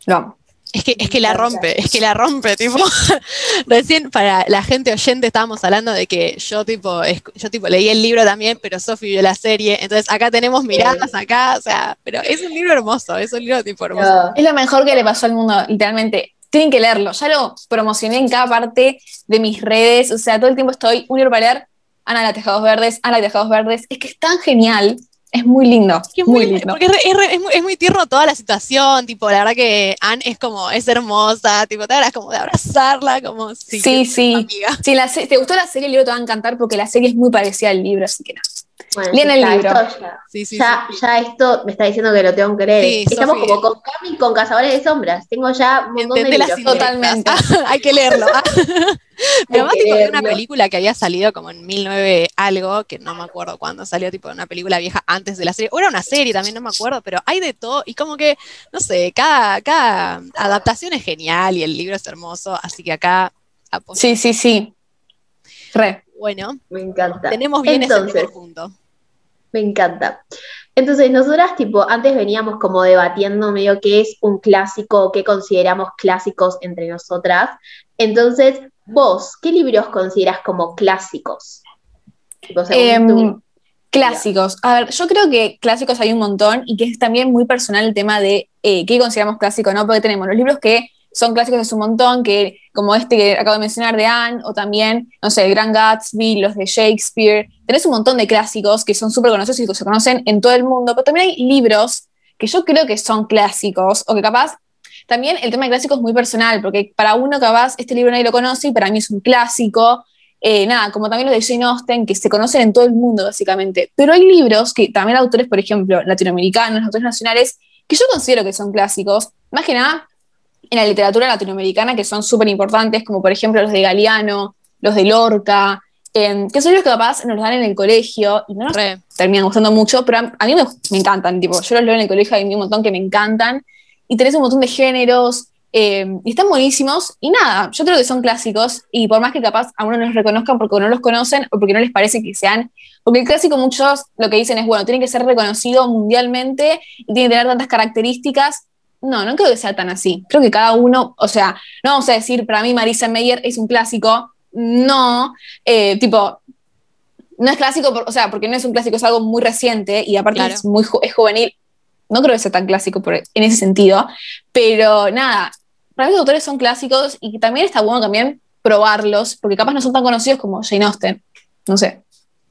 Lo amo. Es que, es que la rompe, es que la rompe, tipo. Recién para la gente oyente estábamos hablando de que yo tipo, yo tipo leí el libro también, pero Sofi vio la serie. Entonces acá tenemos miradas acá, o sea, pero es un libro hermoso, es un libro tipo hermoso. Es lo mejor que le pasó al mundo, literalmente. Tienen que leerlo. Ya lo promocioné en cada parte de mis redes. O sea, todo el tiempo estoy un libro para leer. Ana la Tejados Verdes, Ana la Tejados Verdes. Es que es tan genial Es muy lindo. Es muy, muy, lindo. Porque es, re- es muy, es muy tierno toda la situación, tipo, la verdad que Anne es como, es hermosa, tipo, te ganas como de abrazarla, como, sí, Sí, sí. amiga. Si la te gustó la serie, el libro te va a encantar porque la serie es muy parecida al libro, así que nada. Bueno, el libro. esto ya, Sí, sí, ya, sí. ya esto me está diciendo que lo tengo que leer. Sí, Estamos como con Cami con Cazadores de Sombras. Tengo ya un montón Entendé de libros. Totalmente. Hay que leerlo. Mi mamá que tipo, una película que había salido como en 1009 algo, que no me acuerdo cuándo salió, tipo una película vieja antes de la serie. O era una serie también, no me acuerdo, pero hay de todo. Y como que, no sé, cada, cada adaptación es genial y el libro es hermoso. Así que acá, apoyo. Sí, sí, sí. Re. Bueno, Me encanta. tenemos bien ese Entonces, primer punto. Me encanta. Entonces, nosotras, tipo, antes veníamos como debatiendo medio qué es un clásico, qué consideramos clásicos entre nosotras. Entonces, vos, ¿qué libros consideras como clásicos? Tipo, según Em, tú. clásicos. A ver, yo creo que clásicos hay un montón y que es también muy personal el tema de eh, qué consideramos clásico, ¿no? Porque tenemos los libros que son clásicos es un montón, que como este que acabo de mencionar de Anne, o también, no sé, el Gran Gatsby, los de Shakespeare. Tenés un montón de clásicos que son súper conocidos y que se conocen en todo el mundo, pero también hay libros que yo creo que son clásicos, o que capaz también el tema de clásico es muy personal, porque para uno capaz este libro nadie lo conoce y para mí es un clásico. Eh, nada, como también los de Jane Austen, que se conocen en todo el mundo, básicamente. Pero hay libros que también autores, por ejemplo, latinoamericanos, autores nacionales, que yo considero que son clásicos, más que nada en la literatura latinoamericana, que son súper importantes, como por ejemplo los de Galeano, los de Lorca, eh, que son libros que capaz nos dan en el colegio y no nos Re. terminan gustando mucho, pero a, a mí me, me encantan, tipo, yo los leo en el colegio, hay un montón que me encantan, y tenés un montón de géneros, eh, y están buenísimos, y nada, yo creo que son clásicos, y por más que capaz a uno no los reconozcan porque no los conocen, o porque no les parece que sean, porque el clásico muchos lo que dicen es, bueno, tiene que ser reconocido mundialmente, y tiene que tener tantas características, no, no creo que sea tan así, creo que cada uno, o sea, no vamos a decir, para mí Marisa Meyer es un clásico, no, eh, tipo, no es clásico, por- o sea, porque no es un clásico, es algo muy reciente y aparte Claro. es muy es juvenil. No creo que sea tan clásico por- en ese sentido, pero nada, para mí los autores son clásicos y también está bueno también probarlos, porque capaz no son tan conocidos como Jane Austen. No sé.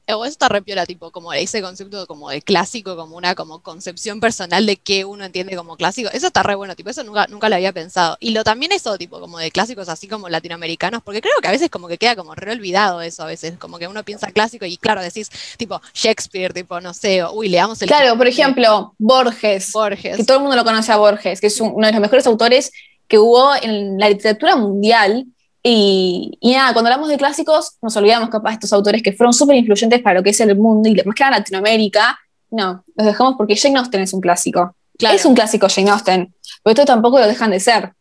O eso está re piola, tipo, como ese concepto como de clásico, como una como concepción personal de qué uno entiende como clásico. Eso está re bueno, tipo, eso nunca, nunca lo había pensado. Y lo también eso, tipo, como de clásicos así como latinoamericanos, porque creo que a veces como que queda como re olvidado eso a veces, como que uno piensa clásico y claro, decís, tipo, Shakespeare, tipo, no sé, o, uy, leamos el Claro, por ejemplo, Borges, Borges. que todo el mundo lo conoce a Borges, que es un- uno de los mejores autores que hubo en la literatura mundial. Y, y nada, cuando hablamos de clásicos, nos olvidamos capaz de estos autores que fueron súper influyentes para lo que es el mundo y más que nada Latinoamérica. No, los dejamos porque Jane Austen es un clásico. Claro. Es un clásico Jane Austen, pero esto tampoco lo dejan de ser.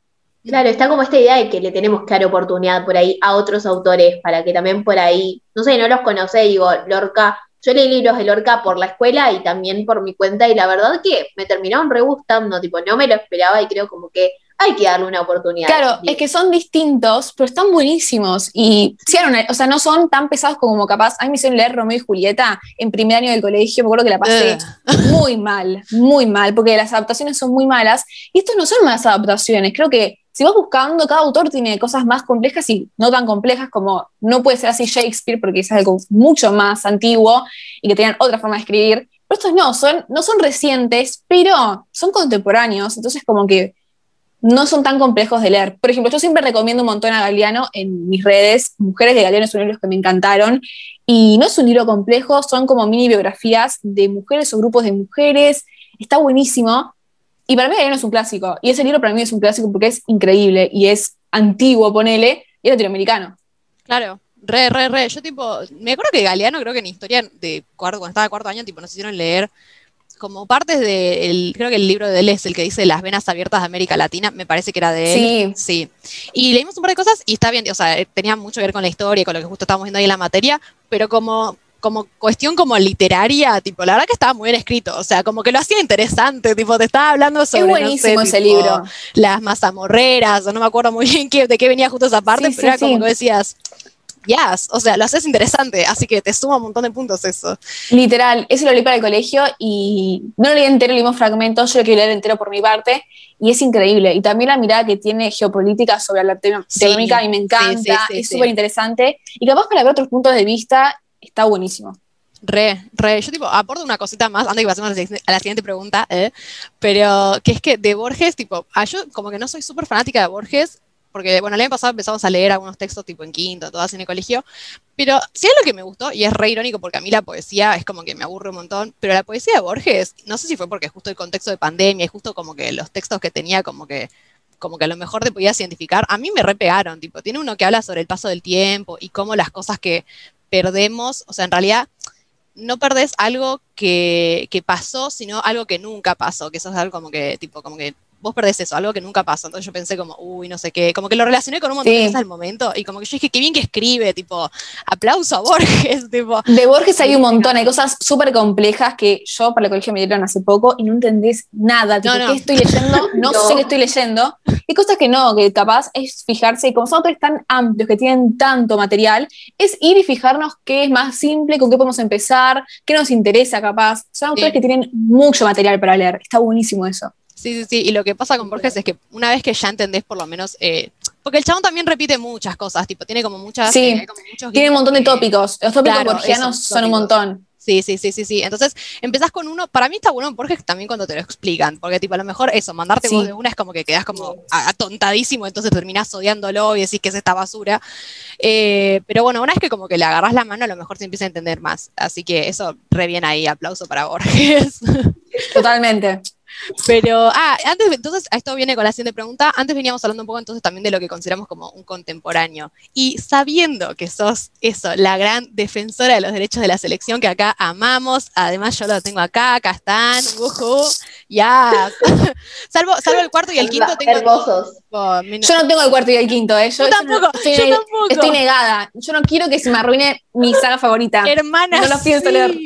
Claro, está como esta idea de que le tenemos que dar oportunidad por ahí a otros autores para que también por ahí, no sé, no los conoce, digo, Lorca, yo leí libros de Lorca por la escuela y también por mi cuenta y la verdad que me terminaron re gustando, tipo, no me lo esperaba y creo como que hay que darle una oportunidad. Claro, es que son distintos, pero están buenísimos. Y sí, eran- o sea, no son tan pesados como capaz. A mí me hicieron leer Romeo y Julieta en primer año del colegio, me acuerdo que la pasé muy mal, muy mal, porque las adaptaciones son muy malas. Y estos no son malas adaptaciones. Creo que si vas buscando, cada autor tiene cosas más complejas y no tan complejas como no puede ser así Shakespeare, porque es algo mucho más antiguo y que tenían otra forma de escribir. Pero estos no, son, no son recientes, pero son contemporáneos. Entonces, como que no son tan complejos de leer. Por ejemplo, yo siempre recomiendo un montón a Galeano en mis redes. Mujeres de Galeano es un libro que me encantaron. Y no es un libro complejo, son como mini biografías de mujeres o grupos de mujeres. Está buenísimo. Y para mí Galeano es un clásico. Y ese libro para mí es un clásico porque es increíble y es antiguo, ponele, y es latinoamericano. Claro, re, re, re. Yo tipo, me acuerdo que Galeano creo que en historia de cuarto, cuando estaba de cuarto año, tipo, nos hicieron leer como partes de, el- creo que el libro de él es el que dice Las venas abiertas de América Latina, me parece que era de él. Sí. Sí. Y leímos un par de cosas y está bien, o sea, eh, tenía mucho que ver con la historia con lo que justo estábamos viendo ahí en la materia, pero como como cuestión como literaria, tipo, la verdad que estaba muy bien escrito, o sea, como que lo hacía interesante, tipo, te estaba hablando sobre, es no sé, buenísimo ese tipo, libro. las mazamorreras, o no me acuerdo muy bien qué, de qué venía justo esa parte, Sí, pero sí, era como que decías, yes, o sea, lo haces interesante, así que te suma un montón de puntos eso. Literal, ese lo leí para el colegio y no lo leí entero, leímos fragmentos, yo lo quiero leer entero por mi parte y es increíble. Y también la mirada que tiene geopolítica sobre la Latino- Sí, a mí me encanta, sí, sí, es súper interesante y capaz para ver otros puntos de vista está buenísimo. Re, re. Yo tipo, aporto una cosita más antes que pasemos a la, a la siguiente pregunta, ¿eh? pero que es que de Borges, tipo, ah, yo como que no soy súper fanática de Borges, porque bueno, el año pasado empezamos a leer algunos textos tipo en quinto, todas en el colegio, pero sí es lo que me gustó, y es re irónico porque a mí la poesía es como que me aburre un montón, pero la poesía de Borges, no sé si fue porque justo el contexto de pandemia y justo como que los textos que tenía como que como que a lo mejor te podías identificar, a mí me repegaron, tipo, tiene uno que habla sobre el paso del tiempo y cómo las cosas que perdemos, o sea, en realidad no perdés algo que, que pasó, sino algo que nunca pasó, que eso es algo como que, tipo, como que vos perdés eso, algo que nunca pasó. Entonces yo pensé como, uy, no sé qué, como que lo relacioné con un montón de cosas al momento y como que yo dije, qué bien que escribe, tipo, aplauso a Borges, tipo. De Borges hay un montón, hay cosas súper complejas que yo para el colegio me dieron hace poco y no entendés nada, tipo, ¿qué estoy leyendo? No, sé qué estoy leyendo. Hay cosas que no, que capaz es fijarse, y como son autores tan amplios, que tienen tanto material, es ir y fijarnos qué es más simple, con qué podemos empezar, qué nos interesa capaz. Son autores que tienen mucho material para leer, está buenísimo eso. Sí, sí, sí. Y lo que pasa con Borges es que una vez que ya entendés por lo menos, eh, porque el chabón también repite muchas cosas, tipo, tiene como muchas... Sí, eh, tiene un montón de tópicos. Los tópicos borgianos son un montón. Sí, sí, sí, sí, sí. Entonces, empezás con uno, para mí está bueno Borges también cuando te lo explican, porque tipo, a lo mejor eso, mandarte vos de una es como que quedas como atontadísimo, entonces terminás odiándolo y decís que es esta basura. Eh, pero bueno, una vez que como que le agarras la mano, a lo mejor se empieza a entender más. Así que eso, re bien ahí, aplauso para Borges. Totalmente. Pero, ah, antes, entonces, esto viene con la siguiente pregunta. Antes veníamos hablando un poco entonces también de lo que consideramos como un contemporáneo. Y sabiendo que sos eso, la gran defensora de los derechos de la selección que acá amamos, además yo lo tengo acá, acá están, ya. salvo, salvo el cuarto y el quinto tengo. Hermosos. Yo no tengo el cuarto y el quinto, ¿eh? Yo, tampoco, estoy, yo tampoco. Estoy negada. Yo no quiero que se me arruine mi saga favorita. Hermana. No lo pienso leer.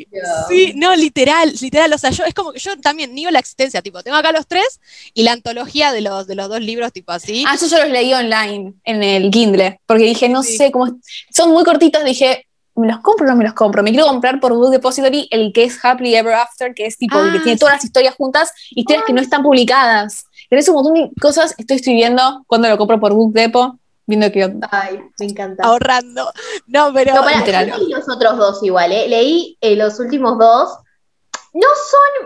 Sí, no, literal, literal. O sea, yo es como que yo también niego la existencia, tipo, tengo acá los tres y la antología de los, de los dos libros, tipo así. Ah, yo, yo los leí online en el Kindle, porque dije, no sé cómo. Son muy cortitos, dije, ¿me los compro o no me los compro? Me quiero comprar por Book Depository el que es Happily Ever After, que es tipo el que Ah, tiene todas las historias juntas, historias que no están publicadas. Tenés un montón de cosas, estoy escribiendo cuando lo compro por Book Depot, viendo que Ay, me encanta. Ahorrando. No, pero. No, yo leí los otros dos igual, ¿eh? Leí eh, los últimos dos. No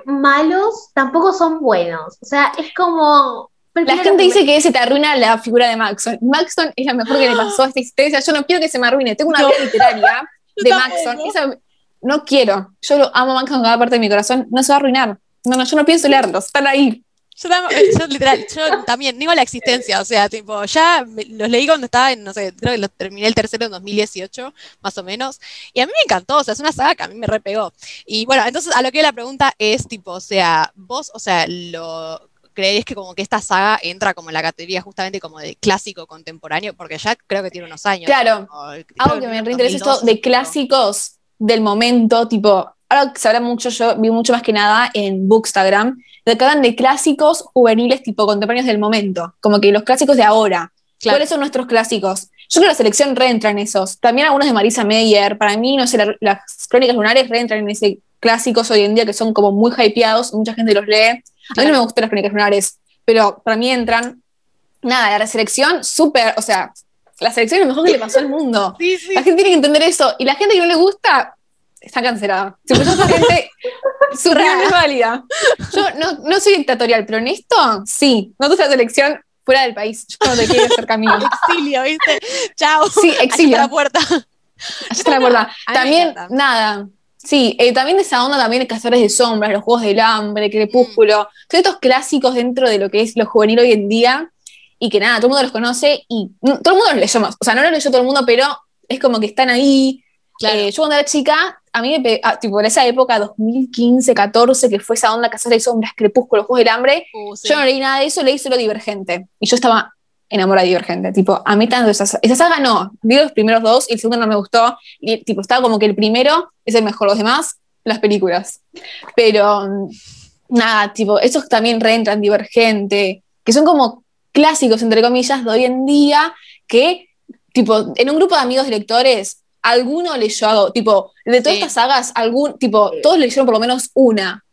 son malos, tampoco son buenos. O sea, es como. La gente dice que se te arruina la figura de Maxon. Maxon es la mejor que le pasó a esta historia. Yo no quiero que se me arruine. Tengo una No. vida literaria de. Maxon. Esa- no quiero. Yo lo amo a Maxon con cada parte de mi corazón. No se va a arruinar. No, no, yo no pienso leerlos. Están ahí. Yo, tam- eh, yo literal, yo también niego la existencia, o sea, tipo, ya me- los leí cuando estaba en, no sé, creo que los terminé el tercero en 2018, más o menos, y a mí me encantó, o sea, es una saga que a mí me repegó. Y bueno, entonces a lo que la pregunta es, tipo, o sea, vos, o sea, lo... ¿Creéis que como que esta saga entra como en la categoría justamente como de clásico contemporáneo? Porque ya creo que tiene unos años. Claro. Algo que me reinteresa esto 2012, de clásicos del momento, tipo, ahora que se habla mucho, yo vi mucho más que nada en Bookstagram, de que hablan de clásicos juveniles tipo contemporáneos del momento, como que los clásicos de ahora. Claro. ¿Cuáles son nuestros clásicos? Yo creo que la selección reentra en esos. También algunos de Marisa Meyer. Para mí, no sé, la- las crónicas lunares reentran en ese clásicos hoy en día que son como muy hypeados, mucha gente los lee. A mí no me gustan las crónicas lunares, pero para mí entran. Nada, la selección súper, o sea, la selección es lo mejor que le pasó al mundo. Sí, sí. La gente tiene que entender eso. Y la gente que no le gusta, está cancelada. Si gente, su opinión es válida. Yo no, no soy dictatorial, pero en esto, sí. Nosotros la selección fuera del país. Yo no te quiero hacer camino. Exilio, ¿viste? Chao. Sí, exilio. está la puerta. Está la puerta. También, nada. Sí, eh, también de esa onda también Cazadores de Sombras, los Juegos del Hambre, Crepúsculo, Mm. todos estos clásicos dentro de lo que es lo juvenil hoy en día y que nada, todo el mundo los conoce y todo el mundo los leyó más. O sea, no los leyó todo el mundo, pero es como que están ahí. Claro. Eh, yo cuando era chica, a mí me pe- ah, tipo en esa época, 2015, 14, que fue esa onda Cazadores de Sombras, Crepúsculo, Juegos del Hambre, Uh, sí. yo no leí nada de eso, leí solo Divergente. Y yo estaba enamorada de Divergente. Tipo, a mí tanto esa, esa saga no. Vi los primeros dos y el segundo no me gustó. Y tipo, estaba como que el primero es el mejor, los demás, las películas. Pero mm, nada, tipo, esos también reentran Divergente, que son como clásicos, entre comillas, de hoy en día, que, tipo, en un grupo de amigos lectores, alguno leyó algo, tipo, de todas Sí. estas sagas, algún, tipo, Sí. todos leyeron por lo menos una.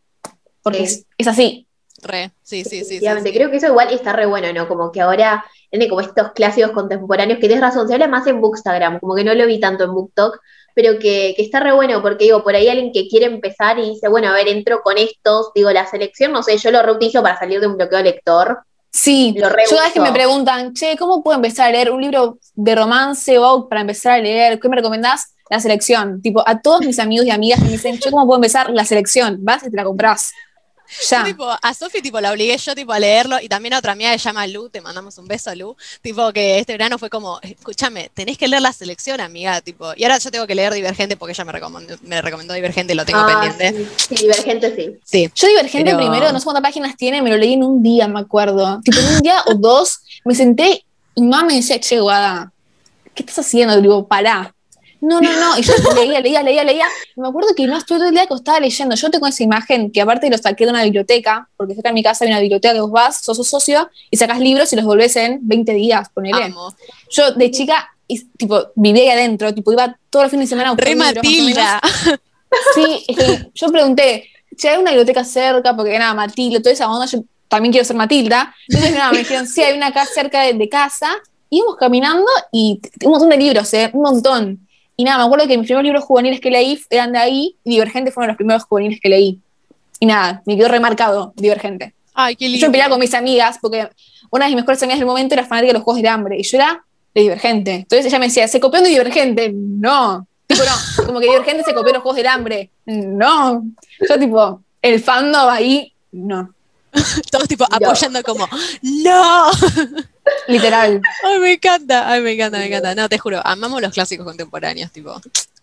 Porque Sí. es, es así. Re, sí, sí, sí. sí. creo que eso igual está re bueno, ¿no? Como que ahora tiene como estos clásicos contemporáneos, que tienes razón, se habla más en Bookstagram, como que no lo vi tanto en BookTok, pero que, que, está re bueno, porque digo, por ahí alguien que quiere empezar y dice, bueno, a ver, entro con estos, digo, la selección, no sé, yo lo reutilizo para salir de un bloqueo lector. Sí, lo yo vez que me preguntan, che, ¿cómo puedo empezar a leer un libro de romance o para empezar a leer? ¿Qué me recomendás? La selección. Tipo, a todos mis amigos y amigas que me dicen, ¿yo cómo puedo empezar? La selección. Vas y te la compras. Ya. tipo, a Sofi tipo, la obligué yo tipo, a leerlo y también a otra amiga que se llama Lu, te mandamos un beso a Lu, tipo que este verano fue como, escúchame, tenés que leer la selección, amiga, tipo, y ahora yo tengo que leer Divergente porque ella me recomendó, me recomendó Divergente y lo tengo ah, pendiente. Sí, Divergente sí. sí. Yo Divergente primero, no sé cuántas páginas tiene, me lo leí en un día, me acuerdo. Tipo, en un día o dos, me senté y mamá me decía, che, Guada, ¿qué estás haciendo? Digo, pará no, no, no. Y yo leía, leía, leía, leía. Y me acuerdo que no estuve todo el día acostada leyendo. Yo tengo esa imagen que aparte lo saqué de una biblioteca, porque cerca de mi casa hay una biblioteca que vos vas, sos socio y sacas libros y los volvés en 20 días, ponele. Yo de chica, tipo, vivía ahí adentro, tipo, iba todos los fines de semana a Re Matilda. Sí, es que yo pregunté, si hay una biblioteca cerca, porque nada, Matilda, toda esa onda, yo también quiero ser Matilda. Entonces, nada, me dijeron, sí, hay una casa cerca de, de casa. Íbamos caminando y un montón de libros, ¿eh? Un montón. Y nada, me acuerdo que mis primeros libros juveniles que leí eran de ahí, y Divergente fueron los primeros juveniles que leí. Y nada, me quedó remarcado Divergente. Ay, qué lindo. Yo peleaba con mis amigas, porque una de mis mejores amigas del momento era fanática de los Juegos de Hambre, y yo era de Divergente. Entonces ella me decía, ¿se copió de Divergente? No. Tipo, no, como que Divergente se copió de los Juegos del Hambre. No. Yo, tipo, el fandom ahí, no. Todos tipo apoyando como, ¡No! Literal. Ay, me encanta, ay, me encanta, me encanta. No, te juro, amamos los clásicos contemporáneos, tipo.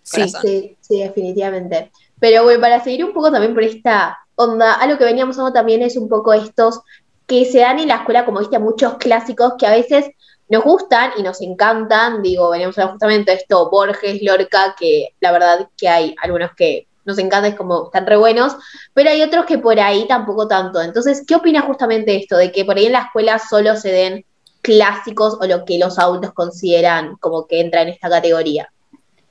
Sí, sí, sí, definitivamente. Pero bueno, para seguir un poco también por esta onda, algo que veníamos hablando también es un poco estos que se dan en la escuela, como viste, muchos clásicos que a veces nos gustan y nos encantan. Digo, veníamos hablando justamente de esto, Borges, Lorca, que la verdad que hay algunos que nos encanta, es como están re buenos, pero hay otros que por ahí tampoco tanto. Entonces, ¿qué opinas justamente de esto? De que por ahí en la escuela solo se den clásicos o lo que los adultos consideran como que entra en esta categoría.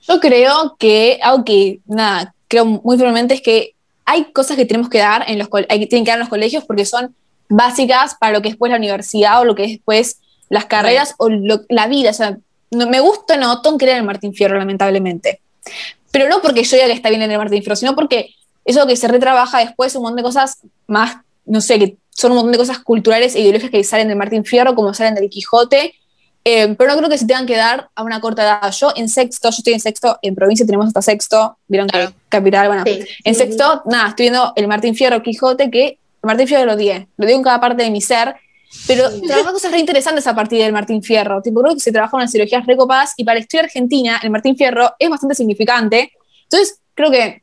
Yo creo que, aunque nada, creo muy firmemente es que hay cosas que tenemos que dar en los hay, tienen que dar en los colegios porque son básicas para lo que es después la universidad o lo que es después las carreras o la vida. O sea, no, me gusta no Tom creer en Martín Fierro, lamentablemente. Pero no porque yo diga que está bien en el Martín Fierro, sino porque eso que se retrabaja después un montón de cosas más, no sé, que son un montón de cosas culturales e ideológicas que salen de Martín Fierro, como salen del Quijote, eh, pero no creo que se tengan que dar a una corta edad. Yo en sexto, yo estoy en sexto, en provincia tenemos hasta sexto, vieron que capital, bueno, en sexto, nada, estoy viendo el Martín Fierro Quijote, que el Martín Fierro lo odié, lo odié en cada parte de mi ser, pero trabaja cosas re interesantes a partir del Martín Fierro. Tipo, creo que se trabaja unas cirugías recopadas y para la historia argentina, el Martín Fierro es bastante significante. Entonces, creo que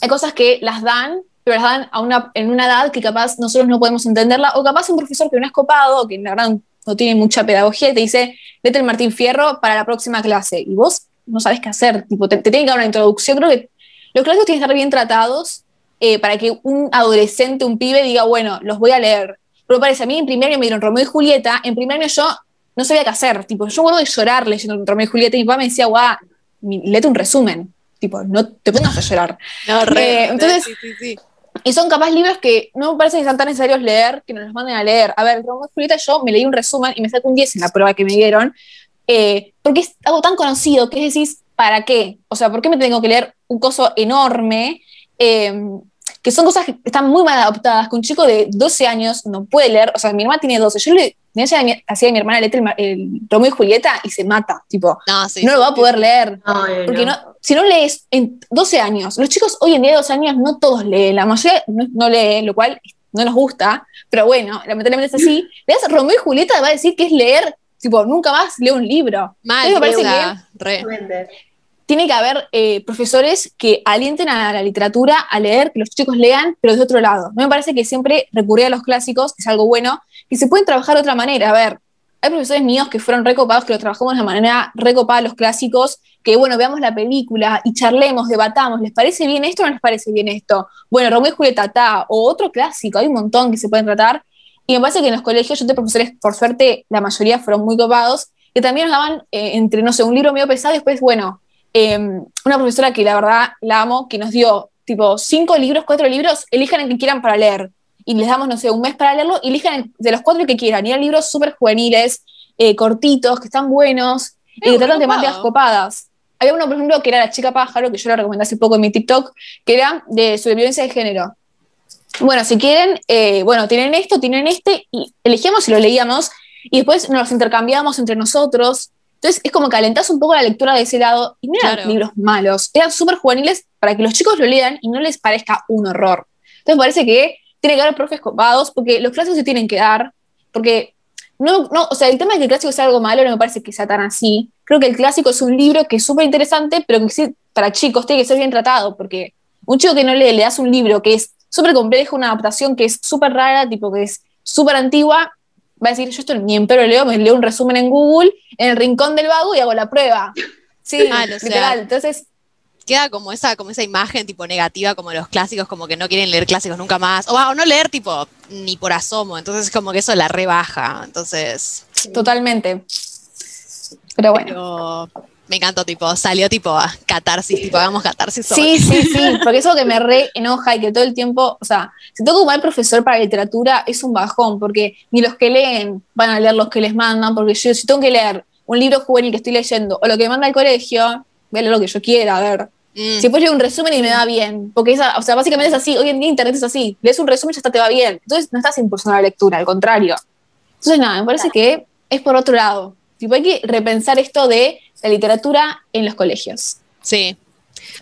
hay cosas que las dan pero las dan a una, en una edad que capaz nosotros no podemos entenderla, o capaz un profesor que no es copado, que la verdad no tiene mucha pedagogía, te dice, vete el Martín Fierro para la próxima clase, y vos no sabes qué hacer, tipo, te, te tiene que dar una introducción, creo que los clásicos tienen que estar bien tratados eh, para que un adolescente, un pibe, diga, bueno, los voy a leer. Pero parece, a mí en primer año me dieron Romeo y Julieta, en primer año yo no sabía qué hacer, tipo, yo guardo de llorar leyendo Romeo y Julieta, y mi papá me decía, guau, léete un resumen, tipo, no te pongas a llorar. No, re, eh, entonces, sí, sí, sí. Y son capaz libros que no me parece que sean tan necesarios leer, que nos los manden a leer. A ver, Romeo y Julieta yo me leí un resumen y me saco un 10 en la prueba que me dieron, eh, porque es algo tan conocido que decir, ¿para qué? O sea, ¿por qué me tengo que leer un coso enorme? Eh, que son cosas que están muy mal adaptadas, que un chico de 12 años no puede leer, o sea, mi hermana tiene 12, yo le hacía a mi hermana leer el, Romeo y Julieta y se mata, tipo, no, no lo va a poder leer, porque si no lees en 12 años, los chicos hoy en día de 12 años no todos leen, la mayoría no, lee, lo cual no nos gusta, pero bueno, lamentablemente es así, le das Romeo y Julieta va a decir que es leer, tipo, nunca más lee un libro. Mal, me parece re tiene que haber eh, profesores que alienten a la literatura a leer, que los chicos lean, pero de otro lado. Me parece que siempre recurrir a los clásicos es algo bueno, y se pueden trabajar de otra manera. A ver, hay profesores míos que fueron recopados, que lo trabajamos de manera recopada los clásicos, que bueno, veamos la película y charlemos, debatamos, ¿les parece bien esto o no les parece bien esto? Bueno, Romeo y Julieta, ta, o otro clásico, hay un montón que se pueden tratar, y me parece que en los colegios, yo tengo profesores, por suerte, la mayoría fueron muy copados, que también nos daban eh, entre, no sé, un libro medio pesado y después, bueno, Em, una profesora que la verdad la amo, que nos dio tipo cinco libros, cuatro libros, elijan el que quieran para leer. Y les damos, no sé, un mes para leerlo, y elijan de los cuatro que quieran. Y eran libros súper juveniles, eh, cortitos, que están buenos, y que tratan temáticas copadas. había uno, por ejemplo, que era La chica pájaro, que yo lo recomendé hace poco en mi TikTok, que era de supervivencia de género. Bueno, si quieren, eh, bueno, tienen esto, tienen este, y elegíamos y lo leíamos, y después nos intercambiamos entre nosotros. Entonces es como que alentás un poco la lectura de ese lado, y no eran Claro. libros malos, eran súper juveniles para que los chicos lo lean y no les parezca un horror. Entonces parece que tiene que haber profes copados, porque los clásicos se tienen que dar, porque no, no, o sea, el tema de que el clásico sea algo malo no me parece que sea tan así. Creo que el clásico es un libro que es súper interesante, pero que sí, para chicos tiene que ser bien tratado, porque un chico que no lee, le das un libro que es súper complejo, una adaptación que es súper rara, tipo que es súper antigua, va a decir, yo esto ni en pero leo, me leo un resumen en Google, en el rincón del vago y hago la prueba. Sí, Mal, o sea. literal. Entonces, Queda como esa, como esa imagen tipo negativa, como los clásicos, como que no quieren leer clásicos nunca más. O, o no leer tipo ni por asomo. Entonces como que eso la rebaja. Entonces. totalmente. Pero bueno. Pero me encantó, tipo, salió tipo a catarsis, tipo, hagamos catarsis sobre- Sí, sí, sí, porque eso que me re enoja y que todo el tiempo, o sea, si tengo un mal profesor para literatura es un bajón, porque ni los que leen van a leer los que les mandan, porque yo si tengo que leer un libro juvenil que estoy leyendo o lo que me manda el colegio, voy a leer lo que yo quiera, a ver. Mm, Si después leo un resumen y me va bien, porque esa, o sea, básicamente es así, hoy en día internet es así, lees un resumen y ya está, te va bien, entonces no estás impulsando la lectura, al contrario. Entonces nada, me parece que es por otro lado, tipo hay que repensar esto de la literatura en los colegios. sí.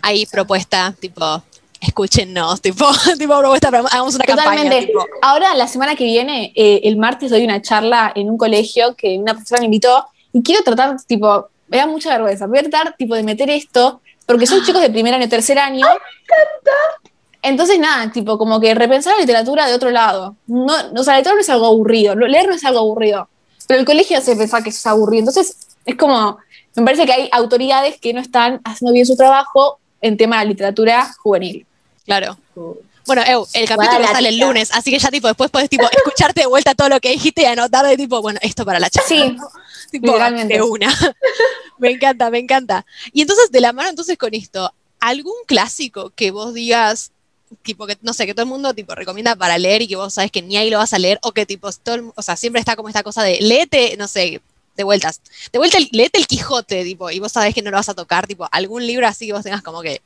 Ahí propuesta, tipo, escúchennos, tipo, tipo propuesta, hagamos una campaña. Totalmente. Tipo, Ahora, la semana que viene, eh, el martes, doy una charla en un colegio que una profesora me invitó y quiero tratar, tipo, me da mucha vergüenza, voy a tratar, tipo, de meter esto, porque son chicos de primer año, tercer año. Entonces, nada, tipo, como que repensar la literatura de otro lado. No, no, o sea, la literatura no es algo aburrido, leer no es algo aburrido, pero el colegio hace pensar que eso es aburrido. Entonces, es como, me parece que hay autoridades que no están haciendo bien su trabajo en tema de literatura juvenil. claro. Bueno, Eu, el capítulo sale el lunes, así que ya tipo después puedes tipo escucharte de vuelta todo lo que dijiste y anotar de tipo, bueno, esto para la charla. Sí, tipo, literalmente. de una. me encanta, me encanta. Y entonces, de la mano entonces con esto, ¿algún clásico que vos digas, tipo que, no sé, que todo el mundo tipo recomienda para leer y que vos sabes que ni ahí lo vas a leer, o que tipo, todo el- o sea, siempre está como esta cosa de léete, no sé, de vueltas, de vuelta, el- léete el Quijote, tipo, y vos sabés que no lo vas a tocar, tipo, algún libro así que vos tengas como que,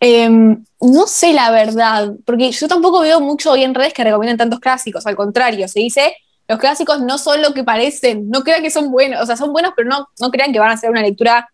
Em, no sé la verdad, porque yo tampoco veo mucho hoy en redes que recomiendan tantos clásicos, al contrario, se dice, los clásicos no son lo que parecen, no crean que son buenos, o sea, son buenos, pero no, no crean que van a ser una lectura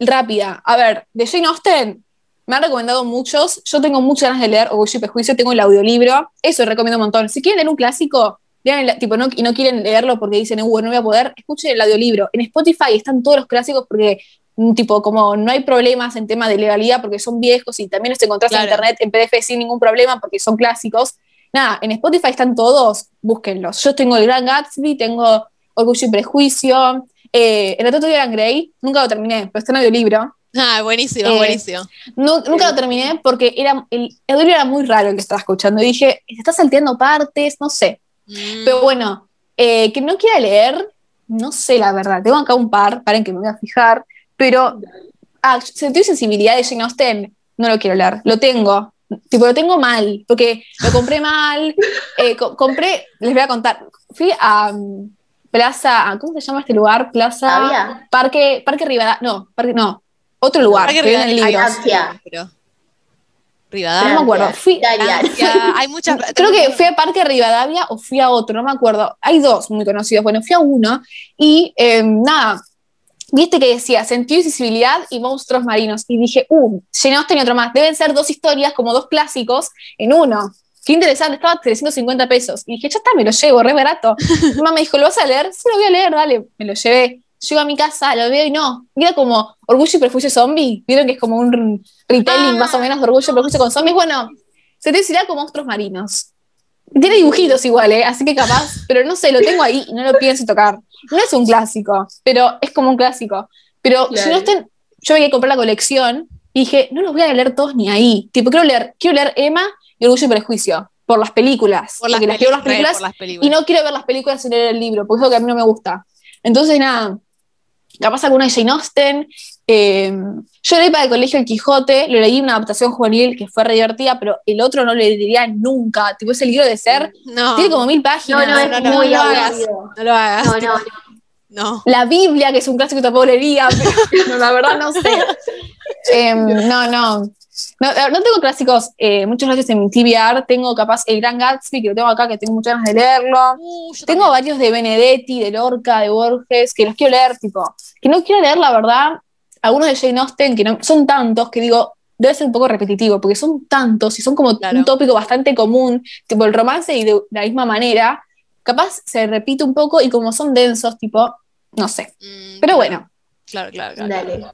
rápida. A ver, de Jane Austen me han recomendado muchos, yo tengo muchas ganas de leer Orgullo y Prejuicio, tengo el audiolibro, eso recomiendo un montón. Si quieren leer un clásico, lean el- tipo, no, y no quieren leerlo porque dicen, uh, no voy a poder, escuchen el audiolibro. En Spotify están todos los clásicos porque mm, tipo, como no hay problemas en tema de legalidad porque son viejos y también los encontrás Claro. en internet en PDF sin ningún problema porque son clásicos. Nada, en Spotify están todos, búsquenlos. Yo tengo El Gran Gatsby, tengo Orgullo y Prejuicio, eh, El retrato de Dorian Gray, nunca lo terminé, pero está en audiolibro. ah, buenísimo, Eh, buenísimo. Nu- nunca lo terminé porque era, el, el audio era muy raro el que estaba escuchando. Y dije, está salteando partes, no sé. Mm, Pero bueno, eh, que no quiera leer, no sé la verdad. Tengo acá un par, paren que me voy a fijar. Pero, ah, sentido y sensibilidad de Jane Austen, no lo quiero leer. Lo tengo. Tipo, lo tengo mal, porque lo compré mal. eh, co- compré, les voy a contar. Fui a um, Plaza, ¿cómo se llama este lugar? Plaza. Parque, Parque Rivadavia. No, Parque, no. Otro lugar. Parque que venden Rivadavia, No me acuerdo. Fui. Francia, hay muchas. Creo que fui a Parque Rivadavia o fui a otro, no me acuerdo. Hay dos muy conocidos. Bueno, fui a uno y eh, nada, viste que decía sentido y sensibilidad y monstruos marinos. Y dije, uh, Austen y otro más. Deben ser dos historias, como dos clásicos en uno. Qué interesante, estaba a 350 pesos. Y dije, ya está, me lo llevo, re barato. Mi mamá me dijo, ¿lo vas a leer? Sí, lo voy a leer, dale. Me lo llevé. Llego a mi casa, lo veo y no. Y era como Orgullo y Prejuicio Zombie. Vieron que es como un retelling Ah. más o menos de Orgullo y Prejuicio con zombies. Bueno, se te decirá con monstruos marinos. Tiene dibujitos igual, ¿eh? así que capaz, pero no sé, lo tengo ahí y no lo pienso tocar. No es un clásico, pero es como un clásico. Pero Claro. si no estén, yo voy a comprar la colección y dije, no los voy a leer todos ni ahí. Tipo, quiero leer, quiero leer Emma y Orgullo y Prejuicio, por las películas. por las, porque las quiero las películas por las películas. y no quiero ver las películas sin leer el libro, porque es lo que a mí no me gusta. Entonces, nada, capaz alguna de Jane Austen. eh, yo leí para el colegio El Quijote, lo leí una adaptación juvenil que fue re divertida, pero el otro no le diría nunca. Tipo, ese libro de ser, no, tiene como mil No, páginas. no, no, no, muy no lo hagas. no lo hagas. No, no, No. La Biblia, que es un clásico de pobrería, pero no, la verdad no sé. Em, no, no. No, no tengo clásicos, eh, muchos clásicos en mi TBR. Tengo capaz el Gran Gatsby, que lo tengo acá, que tengo muchas ganas de leerlo. Uh, Tengo también. varios de Benedetti, de Lorca, de Borges, que los quiero leer, tipo, que no quiero leer, la verdad, algunos de Jane Austen, que no, son tantos que digo, debe ser un poco repetitivo, porque son tantos y son como Claro. un tópico bastante común, tipo el romance y de la misma manera, capaz se repite un poco y como son densos, tipo, no sé. Mm, Pero claro, bueno, Claro, claro, claro. Dale.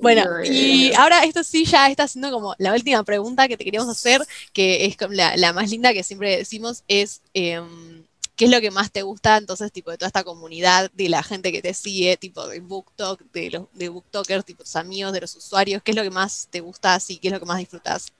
Bueno, No, y ahora esto sí ya está siendo como la última pregunta que te queríamos hacer, que es la más linda que siempre decimos, es em, ¿qué es lo que más te gusta entonces, tipo, de toda esta comunidad, de la gente que te sigue, tipo, de BookTok, de los de BookTokers, tipo, tus amigos, de los usuarios, qué es lo que más te gusta así, qué es lo que más disfrutas?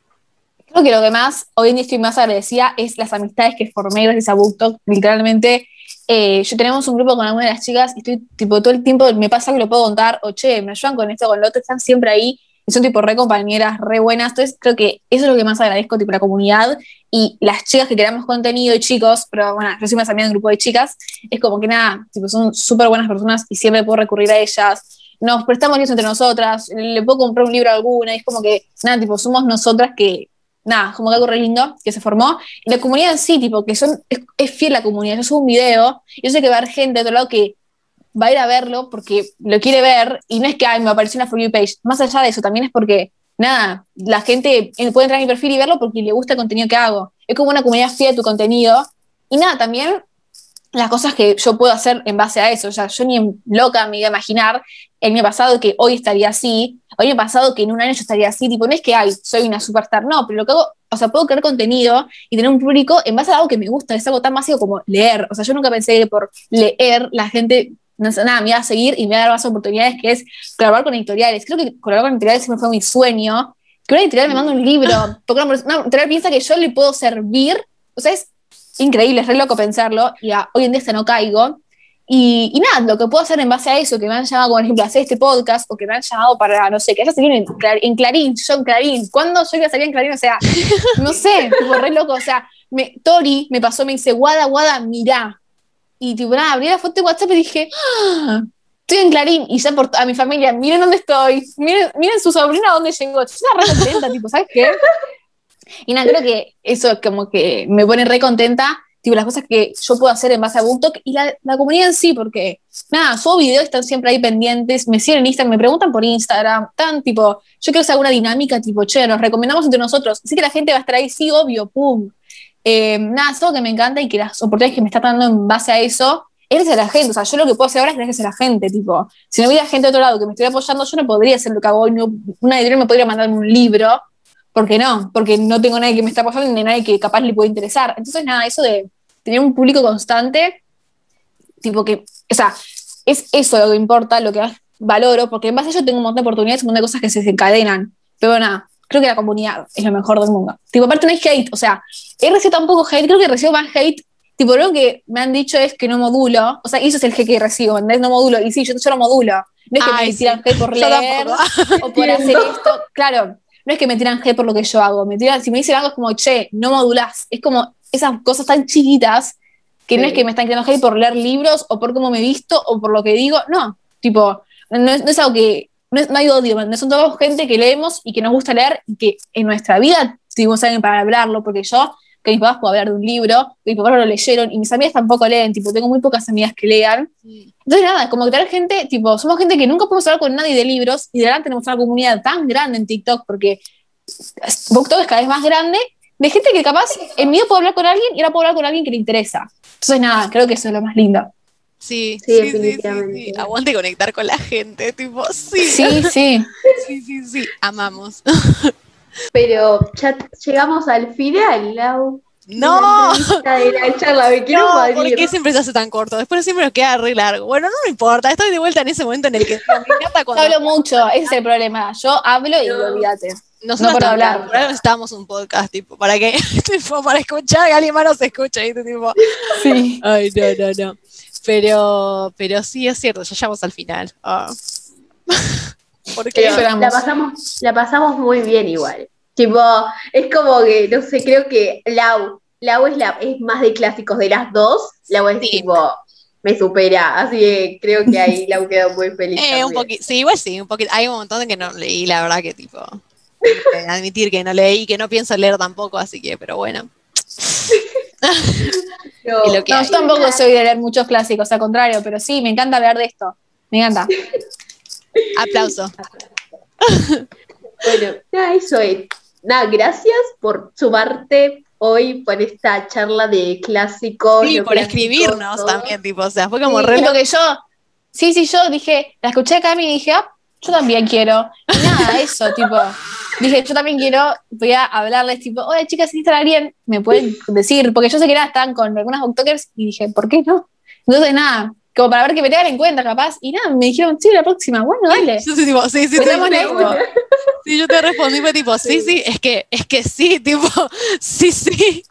creo que lo que más, hoy en día estoy más agradecida es las amistades que formé gracias a BookTok, literalmente. Eh, yo tenemos un grupo con algunas de las chicas y estoy tipo todo el tiempo me pasa que lo puedo contar, o che, me ayudan con esto, con lo otro, están siempre ahí y son tipo re compañeras, re buenas. Entonces creo que eso es lo que más agradezco, tipo la comunidad y las chicas que creamos contenido y chicos, pero bueno, yo soy más amiga de un grupo de chicas, es como que nada, tipo son súper buenas personas y siempre puedo recurrir a ellas. Nos prestamos libros entre nosotras, le puedo comprar un libro a alguna y es como que, nada, tipo, somos nosotras que nada, como que algo re lindo que se formó. Y la comunidad en sí, tipo, que son, es, es fiel la comunidad. Yo subo un video, yo sé que va a haber gente de otro lado que va a ir a verlo porque lo quiere ver y no es que ay, me apareció una For You page. Más allá de eso, también es porque, nada, la gente puede entrar a mi perfil y verlo porque le gusta el contenido que hago. Es como una comunidad fiel a tu contenido. Y nada, también las cosas que yo puedo hacer en base a eso. O sea, yo ni loca me iba a imaginar el año pasado que hoy estaría así, el año pasado que en un año yo estaría así, tipo, no es que, ay, soy una superstar, no, pero lo que hago, o sea, puedo crear contenido y tener un público en base a algo que me gusta, es algo tan básico como leer, o sea, yo nunca pensé que por leer la gente, no sé, nada, me iba a seguir y me iba a dar más oportunidades, que es colaborar con editoriales, creo que colaborar con editoriales siempre fue mi sueño, que una editorial me manda un libro, porque una, una editorial piensa que yo le puedo servir, o sea, es increíble, es re loco pensarlo, y a- hoy en día hasta no caigo, y, y nada, lo que puedo hacer en base a eso, que me han llamado, por ejemplo, a hacer este podcast, o que me han llamado para, no sé, que haya salido en, Clar- en Clarín, yo en Clarín, ¿cuándo yo iba a salir en Clarín? O sea, no sé, tipo, re loco, o sea, me, Tori me pasó, me dice, Guada, Guada, mirá, y tipo, nada, abrí la foto de WhatsApp y dije, "Ah, estoy en Clarín, y ya por a mi familia, miren dónde estoy, miren, miren su sobrina dónde llegó, yo estaba re contenta, tipo, ¿sabes qué? Y nada, creo que eso como que me pone re contenta, tipo, las cosas que yo puedo hacer en base a BookTok y la, la comunidad en sí, porque nada, subo videos, están siempre ahí pendientes, me siguen en Instagram, me preguntan por Instagram, tan tipo, yo quiero hacer alguna dinámica tipo, che, nos recomendamos entre nosotros, así que la gente va a estar ahí, sí, obvio, pum. Eh, nada, es algo que me encanta y que las oportunidades que me está dando en base a eso, es gracias a la gente, o sea, yo lo que puedo hacer ahora es gracias a la gente, tipo, si no hubiera gente de otro lado que me estuviera apoyando, yo no podría hacer lo que hago hoy, no- una editorial me podría mandarme un libro, ¿por qué no? Porque no tengo nadie que me está apoyando ni nadie que capaz le puede interesar. Entonces, nada, eso de tener un público constante, tipo que, o sea, es eso lo que importa, lo que valoro, porque en base a ello tengo un montón de oportunidades, un montón de cosas que se desencadenan. Pero nada, creo que la comunidad es lo mejor del mundo. Tipo, aparte no hay hate, o sea, he recibido tampoco hate, creo que recibo más hate. Tipo, lo que me han dicho es que no modulo, o sea, eso es el hate que recibo, ¿entendés? No modulo, y sí, yo, yo no modulo. No es que Ay, me sí. hate por leer o por hacer esto. Claro, no es que me tiran hate por lo que yo hago, me tiran, si me dicen algo es como, che, no modulás. Es como esas cosas tan chiquitas que no Sí. es que me están tirando hate por leer libros o por cómo me visto o por lo que digo, no, tipo, no es, no es algo que, no, es- no hay odio, ¿me entendés? son todos gente que leemos y que nos gusta leer y que en nuestra vida tuvimos alguien para hablarlo, porque yo, que mis papás puedo hablar de un libro, que mis papás lo leyeron y mis amigas tampoco leen, tipo, tengo muy pocas amigas que lean, entonces, nada, como que tener gente, tipo, somos gente que nunca podemos hablar con nadie de libros y de verdad tenemos una comunidad tan grande en TikTok porque BookTok es cada vez más grande de gente que capaz en mí puedo hablar con alguien y ahora puedo hablar con alguien que le interesa. Entonces, nada, creo que eso es lo más lindo. Sí, Sí, sí, sí, sí, definitivamente. sí. Aguante conectar con la gente, tipo, sí, Sí, sí. sí, sí, sí, amamos. Pero ya llegamos al final, Lau. No, la, entrevista, de la charla, me quiero no, morir. ¿por qué siempre se hace tan corto? Después siempre nos queda re largo. Bueno, no me importa, estoy de vuelta en ese momento en el que me encanta Yo cuando hablo mucho, ese es el problema. Yo hablo y No. olvídate. nosotros no puedo también, hablar. por algo necesitamos un podcast, tipo, para que, tipo, para escuchar que alguien más nos escuche, ¿viste? Tipo, Sí. ay, no, no, no. Pero, pero sí es cierto, ya llegamos al final. Ah. Porque Pero Esperamos. la pasamos, la pasamos muy bien igual. Tipo, es como que, no sé, creo que Lau, Lau es, la, es más de clásicos de las dos. Lau es Sí. tipo me supera, así que creo que ahí la quedó muy feliz. Eh, un también. poquito, sí, igual sí, un poquito. Hay un montón de que no leí, la verdad que tipo. que admitir que no leí, que no pienso leer tampoco, así que, pero bueno. Lo que No, hay. yo tampoco soy de leer muchos clásicos, al contrario, pero sí, me encanta hablar de esto. Me encanta. Aplauso. Bueno, nada, eso es. Nada, gracias por sumarte hoy por esta charla de clásicos. Sí, por escribirnos todo. también, tipo, o sea, fue como Sí, re. lo que yo, sí, sí, yo dije, la escuché a Cami y dije, ah, yo también quiero. Y nada, eso, tipo, dije, yo también quiero, voy a hablarles, tipo, oye chicas, si está alguien, me pueden decir, porque yo sé que nada, estaban con algunas booktokers y dije, ¿por qué no? Entonces, nada, como para ver que me tengan en cuenta, capaz, y nada, me dijeron, sí, la próxima, bueno, dale. Yo sí, tipo, sí, sí, sí, sí, yo te respondí, fue tipo, sí, sí, es que, es que sí, tipo, sí, sí.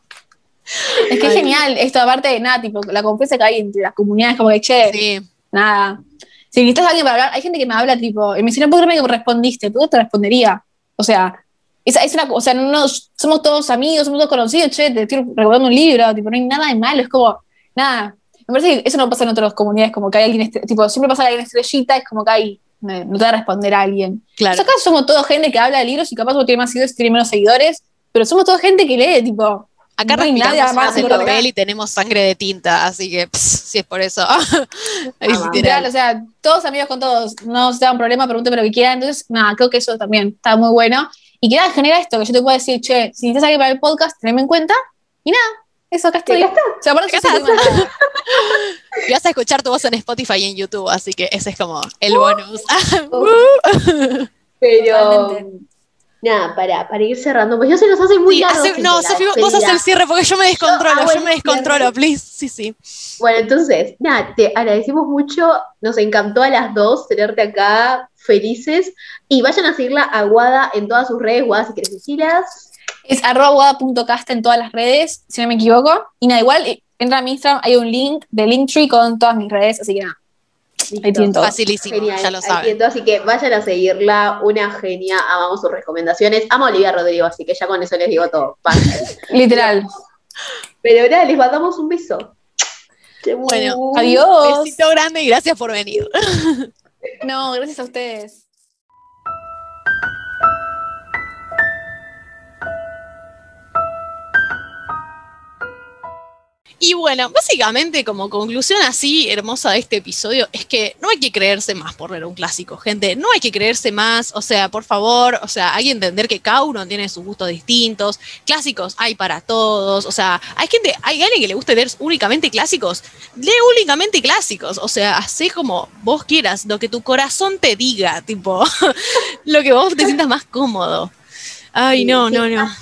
Es que es genial esto, aparte de nada, tipo, la confianza que hay entre las comunidades, como que, che, Sí, nada. Si necesitas a alguien para hablar, hay gente que me habla, tipo, y me dice, no puedo creerme que respondiste, pero te respondería. O sea, es, es una, o sea, no, somos todos amigos, somos todos conocidos, che, te estoy recomendando un libro, tipo, no hay nada de malo, es como, nada. Me parece que eso no pasa en otras comunidades, como que hay alguien, estre- tipo, siempre pasa alguien estrellita, es como que hay, no, te va a responder a alguien. claro. Pues acá somos todos gente que habla de libros y capaz uno tiene más seguidores tiene menos seguidores, pero somos toda gente que lee, tipo, Acá no respiramos más papel y tenemos sangre de tinta, así que, pss, si es por eso. Ahí Ah, literal. O sea, todos amigos con todos, no se dan problema, pregúnteme lo que quieran. Entonces, nada, creo que eso también está muy bueno. Y que nada, genera esto, que yo te puedo decir, che, si necesitas alguien para el podcast, teneme en cuenta. Y nada, eso acá estoy. Acá está. O sea, aparte Acá. Y vas a escuchar tu voz en Spotify y en YouTube, así que ese es como el bonus. Pero, Totalmente. nada, para, para ir cerrando, pues ya se nos hace muy Sí, largo. hace- gente, no, Sofi, vos haces el cierre porque yo me descontrolo, yo, me descontrolo, cierre. please. Sí, sí. Bueno, entonces, nada, te agradecemos mucho, nos encantó a las dos tenerte acá, felices, y vayan a seguirla a Guada en todas sus redes, Guada, si quieres decirlas. Es arroba guada.casta en todas las redes, si no me equivoco. Y nada, igual, eh, entra a mi Instagram, hay un link de Linktree con todas mis redes, así que nada, ahí tienen todo. Facilísimo, Genial, ya lo saben. así que vayan a seguirla, una genia, amamos sus recomendaciones, amo a Olivia Rodrigo, así que ya con eso les digo todo. Literal. Pero nada, les mandamos un beso. Bueno, Adiós. Besito grande y gracias por venir. No, gracias a ustedes. Y bueno, básicamente como conclusión así hermosa de este episodio es que no hay que creerse más por leer un clásico, gente, no hay que creerse más, o sea, por favor, o sea, hay que entender que cada uno tiene sus gustos distintos, clásicos hay para todos, o sea, hay gente, hay alguien que le guste leer únicamente clásicos, lee únicamente clásicos, o sea, así como vos quieras, lo que tu corazón te diga, tipo, lo que vos te sientas más cómodo. Ay, no, no, no.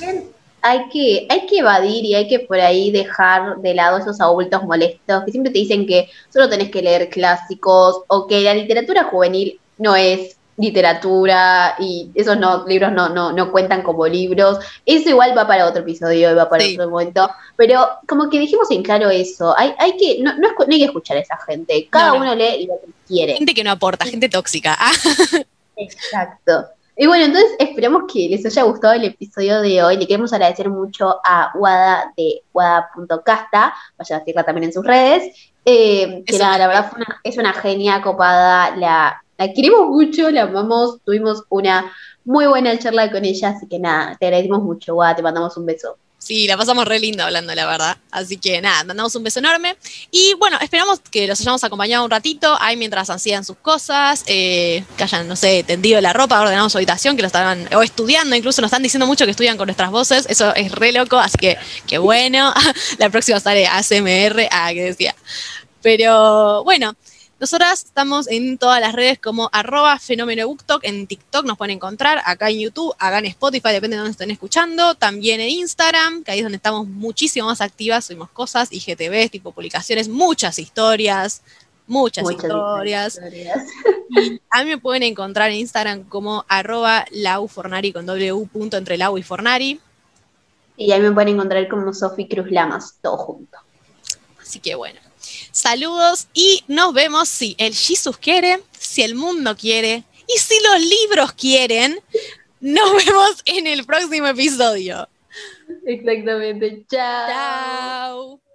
Hay que, hay que evadir y hay que por ahí dejar de lado esos adultos molestos que siempre te dicen que solo tenés que leer clásicos o que la literatura juvenil no es literatura y esos no, libros no, no, no cuentan como libros. Eso igual va para otro episodio y va para Sí. otro momento. Pero como que dijimos en claro eso. Hay, hay que, no, no, es- no hay que escuchar a esa gente. Cada No, no. uno lee lo que quiere. Gente que no aporta, gente tóxica. Exacto. Y bueno, entonces esperamos que les haya gustado el episodio de hoy. Le queremos agradecer mucho a Wada de Wada.casta. Vayan a seguirla también en sus redes. Eh, que una la verdad fue una- es una genia copada. La, la queremos mucho, la amamos. Tuvimos una muy buena charla con ella. Así que nada, te agradecemos mucho, Wada. Te mandamos un beso. Sí, la pasamos re lindo hablando, la verdad. Así que nada, mandamos un beso enorme. Y bueno, esperamos que los hayamos acompañado un ratito, ahí mientras hacían sus cosas, eh, que hayan, no sé, tendido la ropa, ordenado su habitación, que lo estaban, o estudiando, incluso nos están diciendo mucho que estudian con nuestras voces, eso es re loco, así que qué bueno. la próxima sale ASMR, ah, que decía. Pero bueno, nosotras estamos en todas las redes como arroba fenómeno BookTok, en TikTok nos pueden encontrar, acá en YouTube, acá en Spotify, depende de dónde estén escuchando, también en Instagram, que ahí es donde estamos muchísimo más activas, subimos cosas, IGTV, tipo publicaciones, muchas historias, muchas, Muchas historias. historias. Y a mí me pueden encontrar en Instagram como arroba laufornari con w punto entre lau y fornari. Y ahí me pueden encontrar como Sofi Cruz Lamas, todo junto. Así que bueno, saludos y nos vemos si el Jesus quiere, si el mundo quiere y si los libros quieren. Nos vemos en el próximo episodio. Exactamente. Chao. Chao.